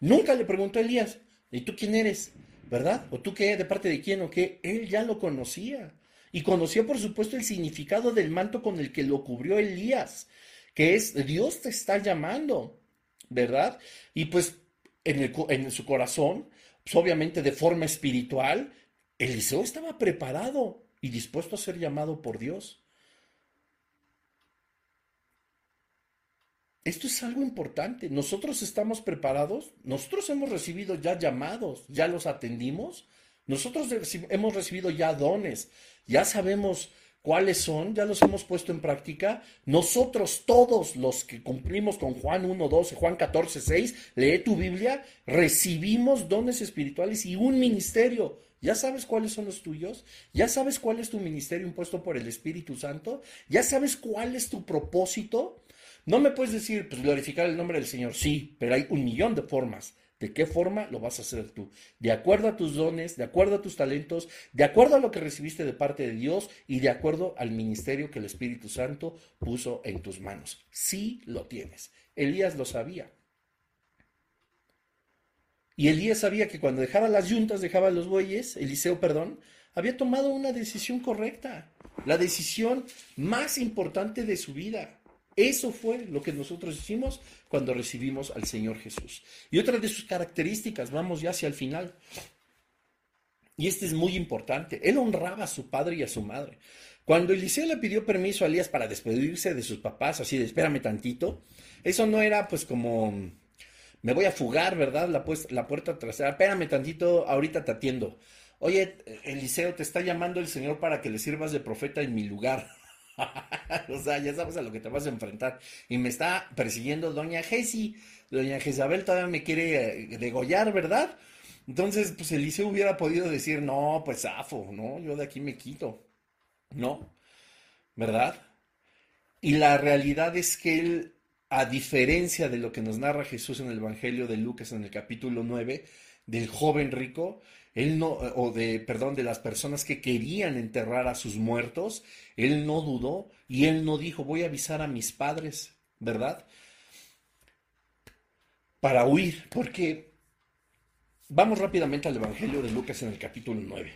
nunca le preguntó a Elías, ¿y tú quién eres? ¿Verdad? ¿O tú qué? ¿De parte de quién o qué? Él ya lo conocía. Y conocía, por supuesto, el significado del manto con el que lo cubrió Elías, que es Dios te está llamando, ¿verdad? Y pues en, en su corazón pues, obviamente de forma espiritual, Eliseo estaba preparado y dispuesto a ser llamado por Dios. Esto es algo importante. Nosotros estamos preparados, nosotros hemos recibido ya llamados, ya los atendimos, nosotros hemos recibido ya dones, ya sabemos cuáles son, ya los hemos puesto en práctica. Nosotros todos los que cumplimos con Juan 1.12, Juan 14.6, lee tu Biblia, recibimos dones espirituales y un ministerio. ¿Ya sabes cuáles son los tuyos? ¿Ya sabes cuál es tu ministerio impuesto por el Espíritu Santo? ¿Ya sabes cuál es tu propósito? No me puedes decir, pues glorificar el nombre del Señor. Sí, pero hay un millón de formas. ¿De qué forma lo vas a hacer tú? De acuerdo a tus dones, de acuerdo a tus talentos, de acuerdo a lo que recibiste de parte de Dios y de acuerdo al ministerio que el Espíritu Santo puso en tus manos. Sí lo tienes. Elías lo sabía. Y Elías sabía que cuando dejaba las yuntas, dejaba los bueyes, Eliseo, perdón, había tomado una decisión correcta, la decisión más importante de su vida. Eso fue lo que nosotros hicimos cuando recibimos al Señor Jesús. Y otra de sus características, vamos ya hacia el final. Y este es muy importante. Él honraba a su padre y a su madre. Cuando Eliseo le pidió permiso a Elías para despedirse de sus papás, así de espérame tantito, eso no era pues como me voy a fugar, ¿verdad? La, pues, la puerta trasera, espérame tantito, ahorita te atiendo. oye, Eliseo, te está llamando el Señor para que le sirvas de profeta en mi lugar. o sea, ya sabes a lo que te vas a enfrentar. Y me está persiguiendo doña Jesi. Doña Jezabel todavía me quiere eh, degollar, ¿verdad? Entonces, pues Eliseo hubiera podido decir, no, pues zafo, ¿no? Yo de aquí me quito. No, ¿verdad? Y la realidad es que él, a diferencia de lo que nos narra Jesús en el Evangelio de Lucas en el capítulo 9, del joven rico, él no, o de, perdón, de las personas que querían enterrar a sus muertos, él no dudó y él no dijo, voy a avisar a mis padres, ¿verdad? Para huir, porque vamos rápidamente al Evangelio de Lucas en el capítulo 9,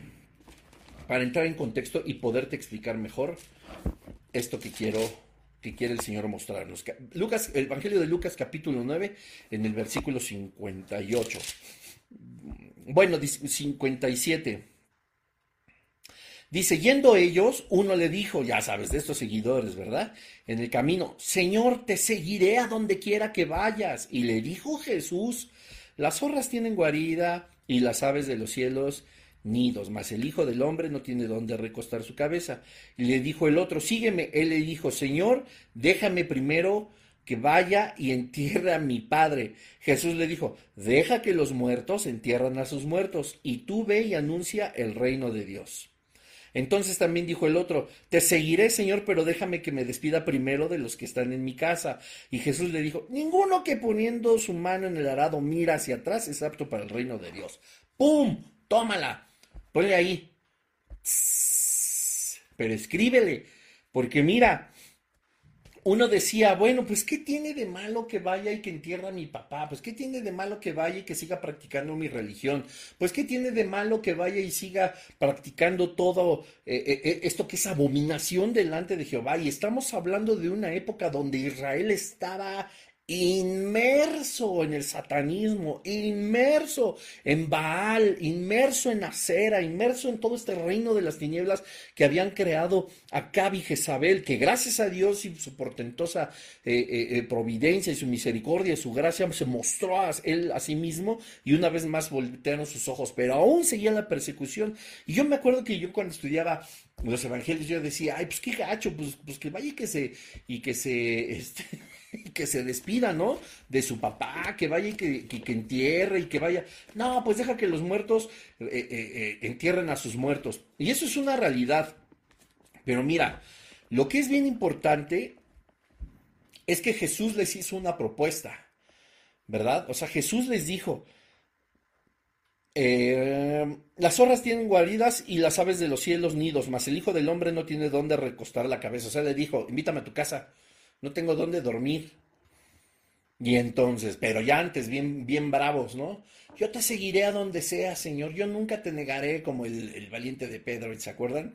para entrar en contexto y poderte explicar mejor esto que quiero que quiere el Señor mostrarnos. Lucas, el Evangelio de Lucas capítulo 9 en el versículo 58 bueno, 57. Dice, yendo ellos, uno le dijo, ya sabes, de estos seguidores, ¿verdad? En el camino, Señor, te seguiré a donde quiera que vayas. Y le dijo Jesús, las zorras tienen guarida y las aves de los cielos nidos, mas el Hijo del Hombre no tiene dónde recostar su cabeza. Y le dijo el otro, sígueme. Él le dijo, Señor, déjame primero que vaya y entierre a mi padre. Jesús le dijo, deja que los muertos entierran a sus muertos, y tú ve y anuncia el reino de Dios. Entonces también dijo el otro, te seguiré, Señor, pero déjame que me despida primero de los que están en mi casa. Y Jesús le dijo, ninguno que poniendo su mano en el arado mira hacia atrás es apto para el reino de Dios. ¡Pum! Tómala. Ponle ahí. Pero escríbele, porque mira, uno decía, bueno, pues ¿qué tiene de malo que vaya y que entierra a mi papá? Pues ¿qué tiene de malo que vaya y que siga practicando mi religión? Pues ¿qué tiene de malo que vaya y siga practicando todo eh, eh, eh, esto que es abominación delante de Jehová? Y estamos hablando de una época donde Israel estaba inmerso en el satanismo, inmerso en Baal, inmerso en Acera, inmerso en todo este reino de las tinieblas que habían creado Acab y Jezabel, que gracias a Dios y su portentosa eh, eh, eh, providencia y su misericordia y su gracia se mostró a él a sí mismo y una vez más voltearon sus ojos, pero aún seguía la persecución. Y yo me acuerdo que yo cuando estudiaba los evangelios yo decía, ay, pues qué gacho, pues, pues que vaya y que se, y que se, este, que se despida, ¿no? De su papá, que vaya y que, entierre y que vaya. No, pues deja que los muertos eh, eh, eh, entierren a sus muertos. Y eso es una realidad. Pero mira, lo que es bien importante es que Jesús les hizo una propuesta, ¿verdad? O sea, Jesús les dijo, las zorras tienen guaridas y las aves de los cielos nidos, mas el Hijo del Hombre no tiene dónde recostar la cabeza. O sea, le dijo, invítame a tu casa no tengo dónde dormir. Y entonces, pero ya antes, bien, bien bravos, ¿no? Yo te seguiré a donde sea, Señor. Yo nunca te negaré como el, valiente de Pedro, ¿se acuerdan?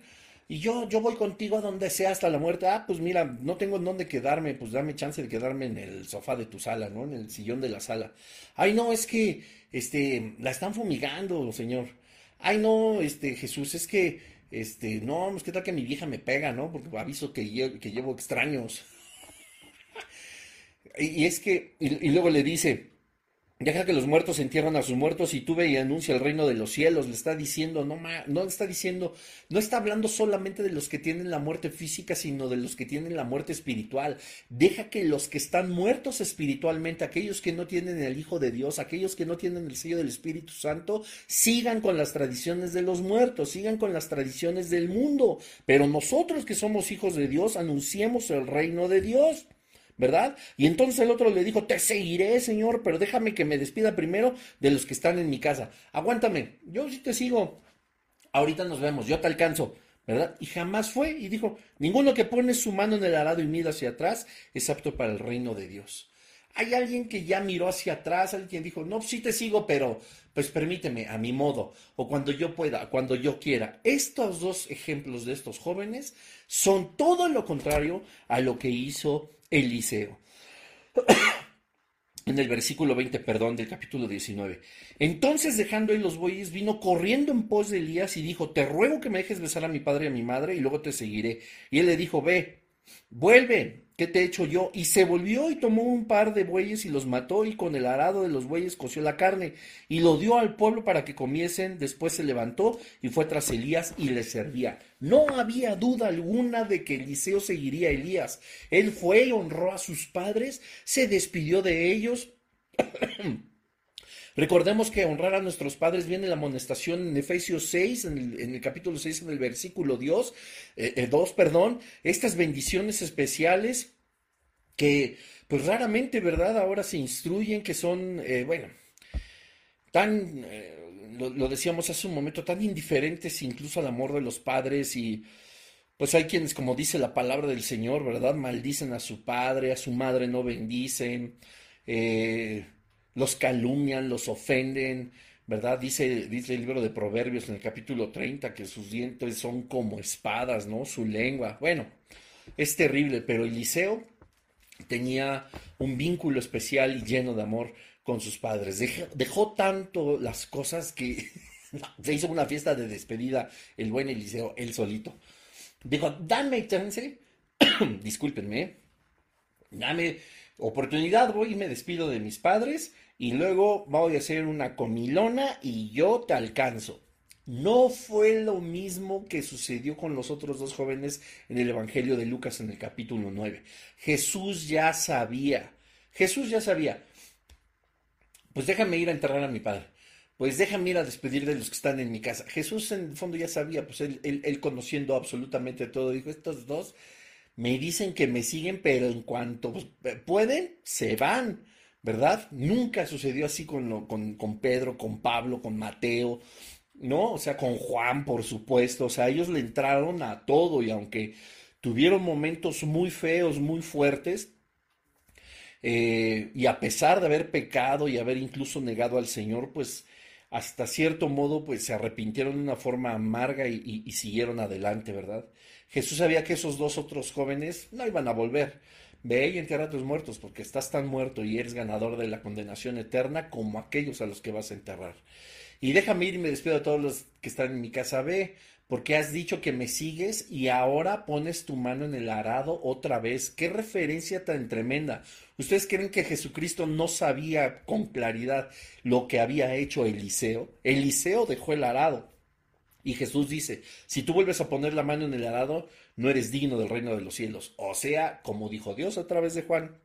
Y yo, yo voy contigo a donde sea hasta la muerte. Ah, pues mira, no tengo en dónde quedarme, pues dame chance de quedarme en el sofá de tu sala, ¿no? En el sillón de la sala. Ay, no, es que, este, la están fumigando, Señor. Ay, no, este, Jesús, es que, este, no, es que tal que mi vieja me pega, ¿no? Porque aviso que, que llevo extraños. Y, es que, y, luego le dice, deja que los muertos entierran a sus muertos y tuve y anuncia el reino de los cielos. Le está diciendo, no, no le está diciendo, no está hablando solamente de los que tienen la muerte física, sino de los que tienen la muerte espiritual. Deja que los que están muertos espiritualmente, aquellos que no tienen el Hijo de Dios, aquellos que no tienen el sello del Espíritu Santo, sigan con las tradiciones de los muertos, sigan con las tradiciones del mundo. Pero nosotros que somos hijos de Dios, anunciemos el reino de Dios. ¿Verdad? Y entonces el otro le dijo, te seguiré, Señor, pero déjame que me despida primero de los que están en mi casa. Aguántame, yo sí te sigo. Ahorita nos vemos, yo te alcanzo. ¿verdad? Y jamás fue y dijo, ninguno que pone su mano en el arado y mira hacia atrás es apto para el reino de Dios. Hay alguien que ya miró hacia atrás, alguien dijo, no, sí te sigo, pero pues permíteme, a mi modo, o cuando yo pueda, cuando yo quiera. Estos dos ejemplos de estos jóvenes son todo lo contrario a lo que hizo Eliseo. en el versículo 20, perdón, del capítulo 19. Entonces, dejando ahí los bueyes, vino corriendo en pos de Elías y dijo, te ruego que me dejes besar a mi padre y a mi madre y luego te seguiré. Y él le dijo, ve. Vuelve, ¿qué te he hecho yo? Y se volvió y tomó un par de bueyes y los mató y con el arado de los bueyes coció la carne y lo dio al pueblo para que comiesen. Después se levantó y fue tras Elías y le servía. No había duda alguna de que Eliseo seguiría a Elías. Él fue y honró a sus padres, se despidió de ellos. Recordemos que honrar a nuestros padres viene la amonestación en Efesios 6, en el, capítulo 6, en el versículo 2, eh, 2, eh, perdón, estas bendiciones especiales que pues raramente, ¿verdad? Ahora se instruyen que son, eh, bueno, tan, eh, lo, lo, decíamos hace un momento, tan indiferentes incluso al amor de los padres y pues hay quienes, como dice la palabra del Señor, ¿verdad? Maldicen a su padre, a su madre no bendicen. Eh, los calumnian, los ofenden, ¿verdad? Dice, dice el libro de Proverbios en el capítulo 30 que sus dientes son como espadas, ¿no? Su lengua. Bueno, es terrible, pero Eliseo tenía un vínculo especial y lleno de amor con sus padres. Dejó, tanto las cosas que se hizo una fiesta de despedida el buen Eliseo, él solito. Dijo, dame chance, discúlpenme, dame oportunidad, voy y me despido de mis padres y luego voy a hacer una comilona y yo te alcanzo. No fue lo mismo que sucedió con los otros dos jóvenes en el Evangelio de Lucas en el capítulo 9. Jesús ya sabía, Jesús ya sabía, pues déjame ir a enterrar a mi padre, pues déjame ir a despedir de los que están en mi casa. Jesús en el fondo ya sabía, pues él, él conociendo absolutamente todo, dijo, estos dos me dicen que me siguen, pero en cuanto pueden, se van. ¿Verdad? Nunca sucedió así con, con, Pedro, con Pablo, con Mateo, ¿no? O sea, con Juan, por supuesto. O sea, ellos le entraron a todo y aunque tuvieron momentos muy feos, muy fuertes, eh, y a pesar de haber pecado y haber incluso negado al Señor, pues hasta cierto modo, pues se arrepintieron de una forma amarga y, y siguieron adelante, ¿verdad? Jesús sabía que esos dos otros jóvenes no iban a volver Ve y entierra a tus muertos, porque estás tan muerto y eres ganador de la condenación eterna como aquellos a los que vas a enterrar. Y déjame ir y me despido de todos los que están en mi casa. Ve, porque has dicho que me sigues y ahora pones tu mano en el arado otra vez. Qué referencia tan tremenda. ¿Ustedes creen que Jesucristo no sabía con claridad lo que había hecho Eliseo? Eliseo dejó el arado. Y Jesús dice, si tú vuelves a poner la mano en el arado, no eres digno del reino de los cielos. O sea, como dijo Dios a través de Juan,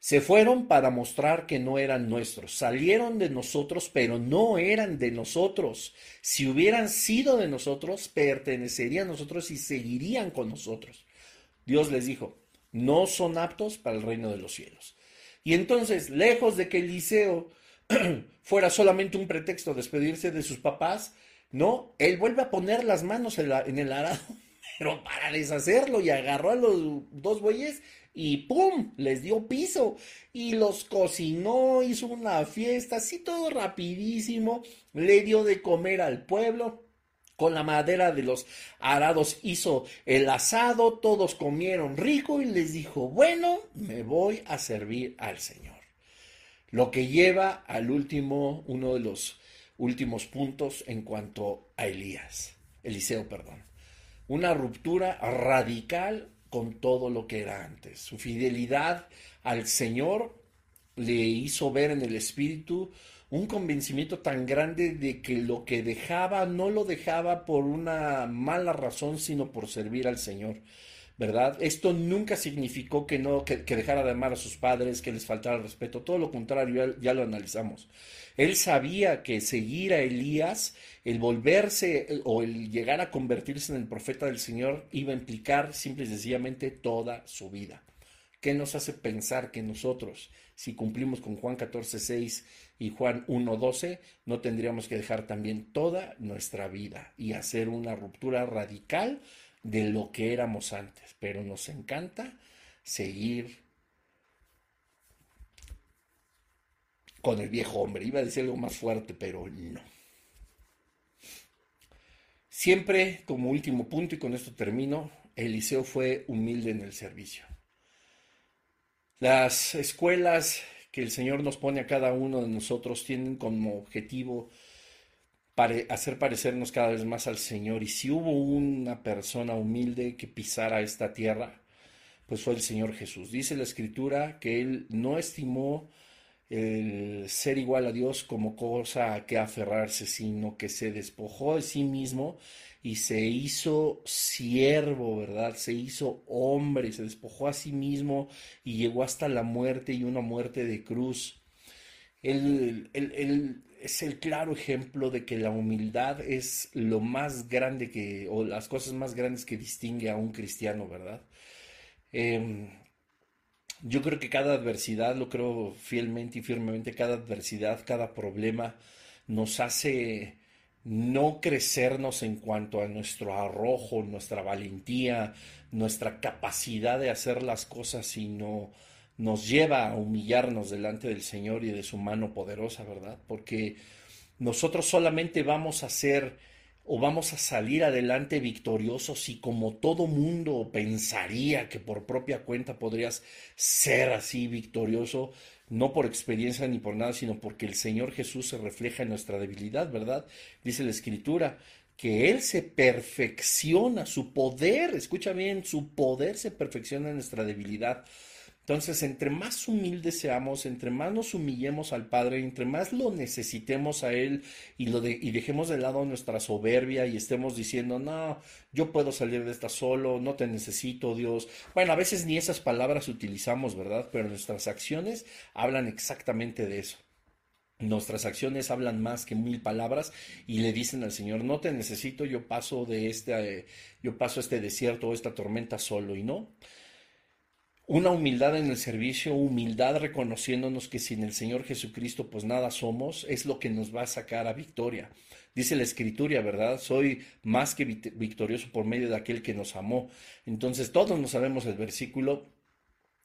se fueron para mostrar que no eran nuestros. Salieron de nosotros, pero no eran de nosotros. Si hubieran sido de nosotros, pertenecerían a nosotros y seguirían con nosotros. Dios les dijo, no son aptos para el reino de los cielos. Y entonces, lejos de que Eliseo fuera solamente un pretexto despedirse de sus papás, no, él vuelve a poner las manos en, el arado, pero para deshacerlo y agarró a los dos bueyes y ¡pum! les dio piso y los cocinó, hizo una fiesta, así todo rapidísimo, le dio de comer al pueblo. Con la madera de los arados hizo el asado, todos comieron rico y les dijo, bueno, me voy a servir al Señor. Lo que lleva al último, uno de los últimos puntos en cuanto a Elías, Eliseo, perdón. Una ruptura radical con todo lo que era antes. Su fidelidad al Señor le hizo ver en el Espíritu un convencimiento tan grande de que lo que dejaba no lo dejaba por una mala razón, sino por servir al Señor. ¿Verdad? Esto nunca significó que no, que, dejara de amar a sus padres, que les faltara respeto, todo lo contrario, ya, lo analizamos. Él sabía que seguir a Elías, el volverse o el llegar a convertirse en el profeta del Señor, iba a implicar simple y sencillamente toda su vida. ¿Qué nos hace pensar que nosotros, si cumplimos con Juan 14, 6 y Juan 1, 12, no tendríamos que dejar también toda nuestra vida y hacer una ruptura radical de lo que éramos antes, pero nos encanta seguir con el viejo hombre. Iba a decir algo más fuerte, pero no. Siempre, como último punto, y con esto termino, Eliseo fue humilde en el servicio. Las escuelas que el Señor nos pone a cada uno de nosotros tienen como objetivo hacer parecernos cada vez más al Señor. Y si hubo una persona humilde que pisara esta tierra, pues fue el Señor Jesús. Dice la Escritura que Él no estimó el ser igual a Dios como cosa a que aferrarse, sino que se despojó de sí mismo y se hizo siervo, ¿verdad? Se hizo hombre, se despojó a sí mismo y llegó hasta la muerte y una muerte de cruz. Él, él, es el claro ejemplo de que la humildad es lo más grande que, o las cosas más grandes que distingue a un cristiano, ¿verdad? Em, yo creo que cada adversidad, lo creo fielmente y firmemente, cada adversidad, cada problema nos hace no crecernos en cuanto a nuestro arrojo, nuestra valentía, nuestra capacidad de hacer las cosas, sino nos lleva a humillarnos delante del Señor y de su mano poderosa, ¿verdad? Porque nosotros solamente vamos a ser o vamos a salir adelante victoriosos y como todo mundo pensaría que por propia cuenta podrías ser así victorioso, no por experiencia ni por nada, sino porque el Señor Jesús se refleja en nuestra debilidad, ¿verdad? Dice la Escritura que Él se perfecciona, su poder, escucha bien, su poder se perfecciona en nuestra debilidad. Entonces, entre más humildes seamos, entre más nos humillemos al Padre, entre más lo necesitemos a Él y, lo de, y dejemos de lado nuestra soberbia y estemos diciendo, no, yo puedo salir de esta solo, no te necesito, Dios. Bueno, a veces ni esas palabras utilizamos, ¿verdad? Pero nuestras acciones hablan exactamente de eso. Nuestras acciones hablan más que mil palabras y le dicen al Señor, no te necesito, yo paso de este, yo paso este desierto o esta tormenta solo y no. Una humildad en el servicio, humildad reconociéndonos que sin el Señor Jesucristo pues nada somos, es lo que nos va a sacar a victoria. Dice la escritura, ¿verdad? Soy más que victorioso por medio de aquel que nos amó. Entonces todos nos sabemos el versículo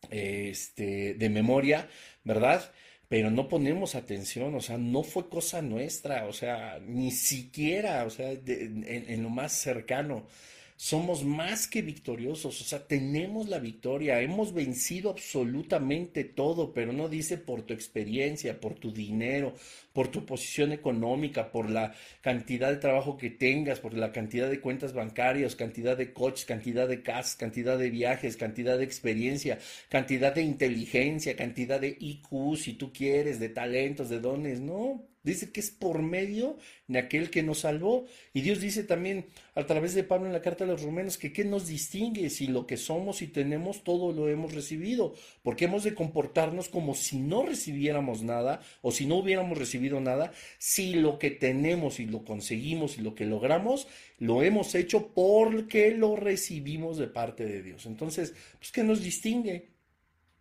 este, de memoria, ¿verdad? Pero no ponemos atención, o sea, no fue cosa nuestra, o sea, ni siquiera, o sea, en lo más cercano somos más que victoriosos, o sea, tenemos la victoria, hemos vencido absolutamente todo, pero no dice por tu experiencia, por tu dinero, por tu posición económica, por la cantidad de trabajo que tengas, por la cantidad de cuentas bancarias, cantidad de coches, cantidad de casas, cantidad de viajes, cantidad de experiencia, cantidad de inteligencia, cantidad de IQ, si tú quieres, de talentos, de dones, no, Dice que es por medio de aquel que nos salvó. Y Dios dice también a través de Pablo en la carta a los romanos que qué nos distingue si lo que somos y tenemos todo lo hemos recibido. Porque hemos de comportarnos como si no recibiéramos nada o si no hubiéramos recibido nada, si lo que tenemos y lo conseguimos y lo que logramos, lo hemos hecho porque lo recibimos de parte de Dios. Entonces, pues, ¿qué nos distingue?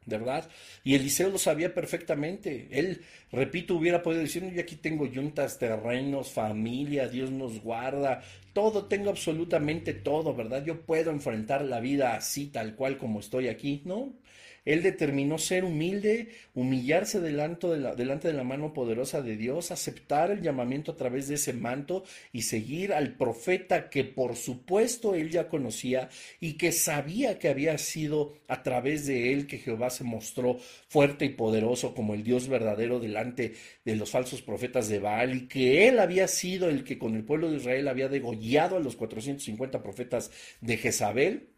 ¿Verdad? Y Eliseo lo sabía perfectamente. Él, repito, hubiera podido decir, yo aquí tengo yuntas, terrenos, familia, Dios nos guarda, todo, tengo absolutamente todo, ¿verdad? Yo puedo enfrentar la vida así, tal cual como estoy aquí, ¿no? Él determinó ser humilde, humillarse delante de, la, delante de la mano poderosa de Dios, aceptar el llamamiento a través de ese manto y seguir al profeta que por supuesto él ya conocía y que sabía que había sido a través de él que Jehová se mostró fuerte y poderoso como el Dios verdadero delante de los falsos profetas de Baal y que él había sido el que con el pueblo de Israel había degollado a los 450 profetas de Jezabel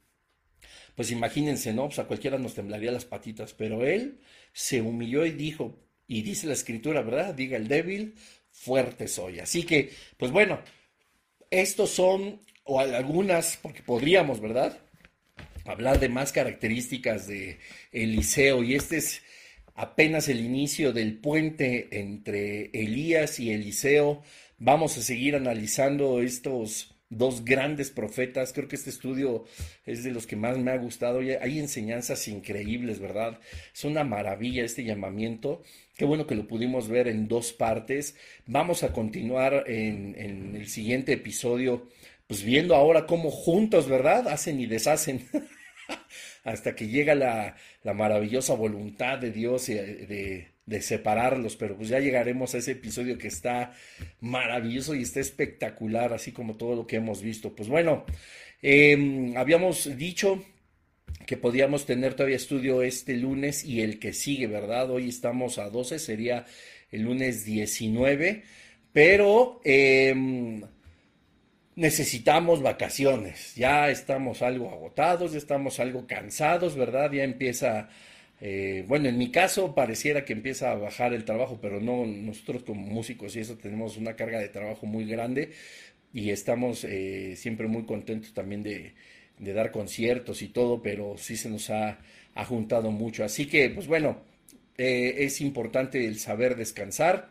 pues imagínense, ¿no? Pues a cualquiera nos temblaría las patitas, pero él se humilló y dijo, y dice la escritura, ¿verdad? Diga el débil, fuerte soy. Así que, pues bueno, estos son, o algunas, porque podríamos, ¿verdad? Hablar de más características de Eliseo, y este es apenas el inicio del puente entre Elías y Eliseo. Vamos a seguir analizando estos dos grandes profetas. Creo que este estudio es de los que más me ha gustado. Hay enseñanzas increíbles, ¿verdad? Es una maravilla este llamamiento. Qué bueno que lo pudimos ver en dos partes. Vamos a continuar en, el siguiente episodio, pues viendo ahora cómo juntos, ¿verdad? Hacen y deshacen. Hasta que llega la, maravillosa voluntad de Dios y de de separarlos, pero pues ya llegaremos a ese episodio que está maravilloso y está espectacular, así como todo lo que hemos visto. Pues bueno, em, habíamos dicho que podíamos tener todavía estudio este lunes y el que sigue, ¿verdad? Hoy estamos a 12, sería el lunes 19 pero em, necesitamos vacaciones. Ya estamos algo agotados, ya estamos algo cansados, ¿verdad? Ya empieza, eh, bueno, en mi caso pareciera que empieza a bajar el trabajo, pero no, nosotros como músicos y eso tenemos una carga de trabajo muy grande y estamos eh, siempre muy contentos también de, dar conciertos y todo, pero sí se nos ha, juntado mucho. Así que, pues bueno, eh, es importante el saber descansar.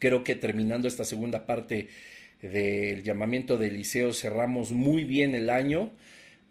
Creo que terminando esta segunda parte del llamamiento de Eliseo cerramos muy bien el año.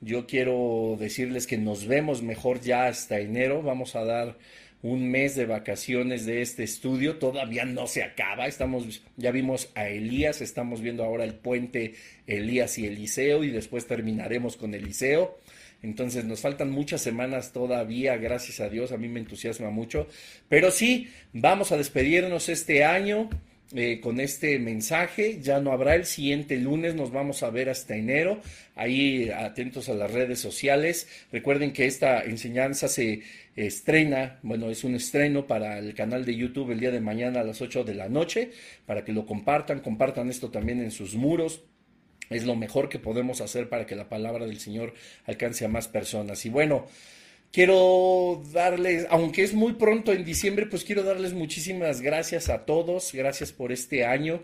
Yo quiero decirles que nos vemos mejor ya hasta enero. Vamos a dar un mes de vacaciones de este estudio. Todavía no se acaba. Estamos, ya vimos a Elías, estamos viendo ahora el puente Elías y Eliseo y después terminaremos con Eliseo. Entonces nos faltan muchas semanas todavía, gracias a Dios, a mí me entusiasma mucho. Pero sí, vamos a despedirnos este año. Eh, con este mensaje. Ya no habrá el siguiente lunes, nos vamos a ver hasta enero. Ahí atentos a las redes sociales. Recuerden que esta enseñanza se estrena, bueno, es un estreno para el canal de YouTube el día de mañana a las 8 de la noche, para que lo compartan, compartan esto también en sus muros. Es lo mejor que podemos hacer para que la palabra del Señor alcance a más personas. Y bueno, Quiero darles, aunque es muy pronto en diciembre, pues quiero darles muchísimas gracias a todos, gracias por este año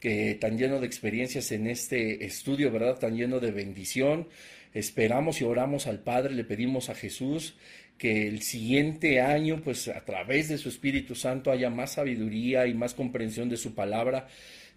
que tan lleno de experiencias en este estudio, ¿verdad? Tan lleno de bendición. Esperamos y oramos al Padre, le pedimos a Jesús que el siguiente año, pues a través de su Espíritu Santo, haya más sabiduría y más comprensión de su palabra,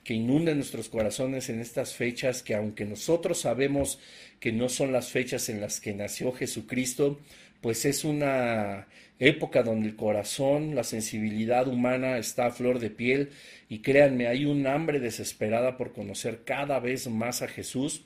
que inunde nuestros corazones en estas fechas, que aunque nosotros sabemos que no son las fechas en las que nació Jesucristo, pues es una época donde el corazón, la sensibilidad humana está a flor de piel y créanme, hay un hambre desesperada por conocer cada vez más a Jesús.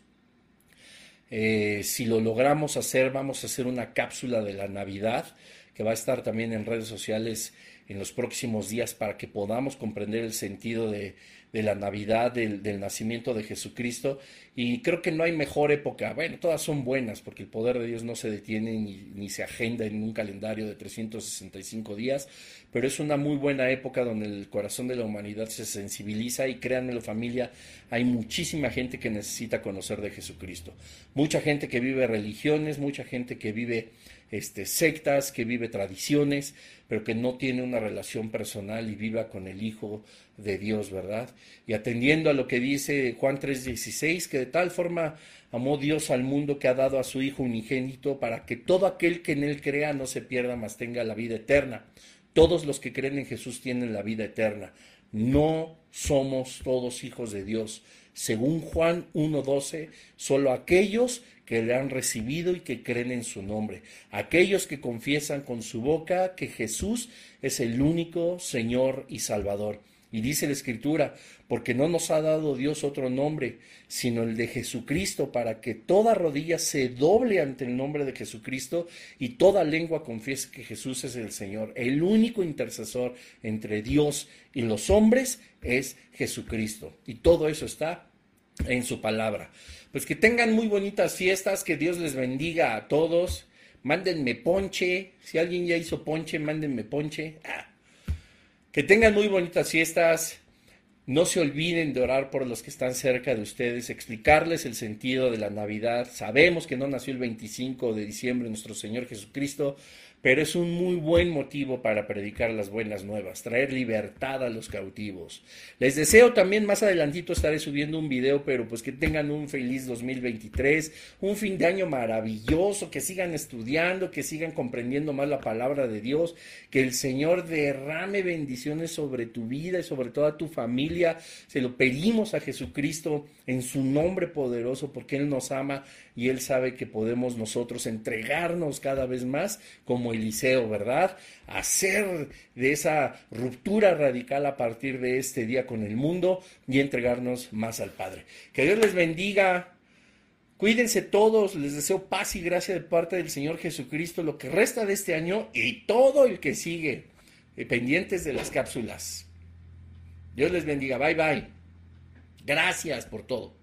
Eh, si lo logramos hacer, vamos a hacer una cápsula de la Navidad que va a estar también en redes sociales en los próximos días para que podamos comprender el sentido de, de la Navidad, del, del, nacimiento de Jesucristo. Y creo que no hay mejor época. Bueno, todas son buenas porque el poder de Dios no se detiene ni, ni, se agenda en un calendario de 365 días, pero es una muy buena época donde el corazón de la humanidad se sensibiliza y créanme la familia, hay muchísima gente que necesita conocer de Jesucristo. Mucha gente que vive religiones, mucha gente que vive este, sectas, que vive tradiciones, pero que no tiene una relación personal y viva con el Hijo de Dios, ¿verdad? Y atendiendo a lo que dice Juan 3:16, que de tal forma amó Dios al mundo que ha dado a su Hijo unigénito para que todo aquel que en él crea no se pierda, mas tenga la vida eterna. Todos los que creen en Jesús tienen la vida eterna. No somos todos hijos de Dios. Según Juan 1.12, solo aquellos que le han recibido y que creen en su nombre. Aquellos que confiesan con su boca que Jesús es el único Señor y Salvador. Y dice la Escritura, porque no nos ha dado Dios otro nombre, sino el de Jesucristo, para que toda rodilla se doble ante el nombre de Jesucristo y toda lengua confiese que Jesús es el Señor. El único intercesor entre Dios y los hombres es Jesucristo. Y todo eso está en su palabra. Pues que tengan muy bonitas fiestas, que Dios les bendiga a todos. Mándenme ponche. Si alguien ya hizo ponche, mándenme ponche. Ah. Que tengan muy bonitas fiestas. No se olviden de orar por los que están cerca de ustedes, explicarles el sentido de la Navidad. Sabemos que no nació el 25 de diciembre nuestro Señor Jesucristo, pero es un muy buen motivo para predicar las buenas nuevas, traer libertad a los cautivos. Les deseo también más adelantito estaré subiendo un video, pero pues que tengan un feliz 2023, un fin de año maravilloso, que sigan estudiando, que sigan comprendiendo más la palabra de Dios, que el Señor derrame bendiciones sobre tu vida y sobre toda tu familia. Se lo pedimos a Jesucristo en su nombre poderoso porque Él nos ama y Él sabe que podemos nosotros entregarnos cada vez más como Eliseo, ¿verdad? Hacer de esa ruptura radical a partir de este día con el mundo y entregarnos más al Padre. Que Dios les bendiga. Cuídense todos, les deseo paz y gracia de parte del Señor Jesucristo, lo que resta de este año y todo el que sigue, eh, pendientes de las cápsulas. Dios les bendiga, bye bye. Gracias por todo.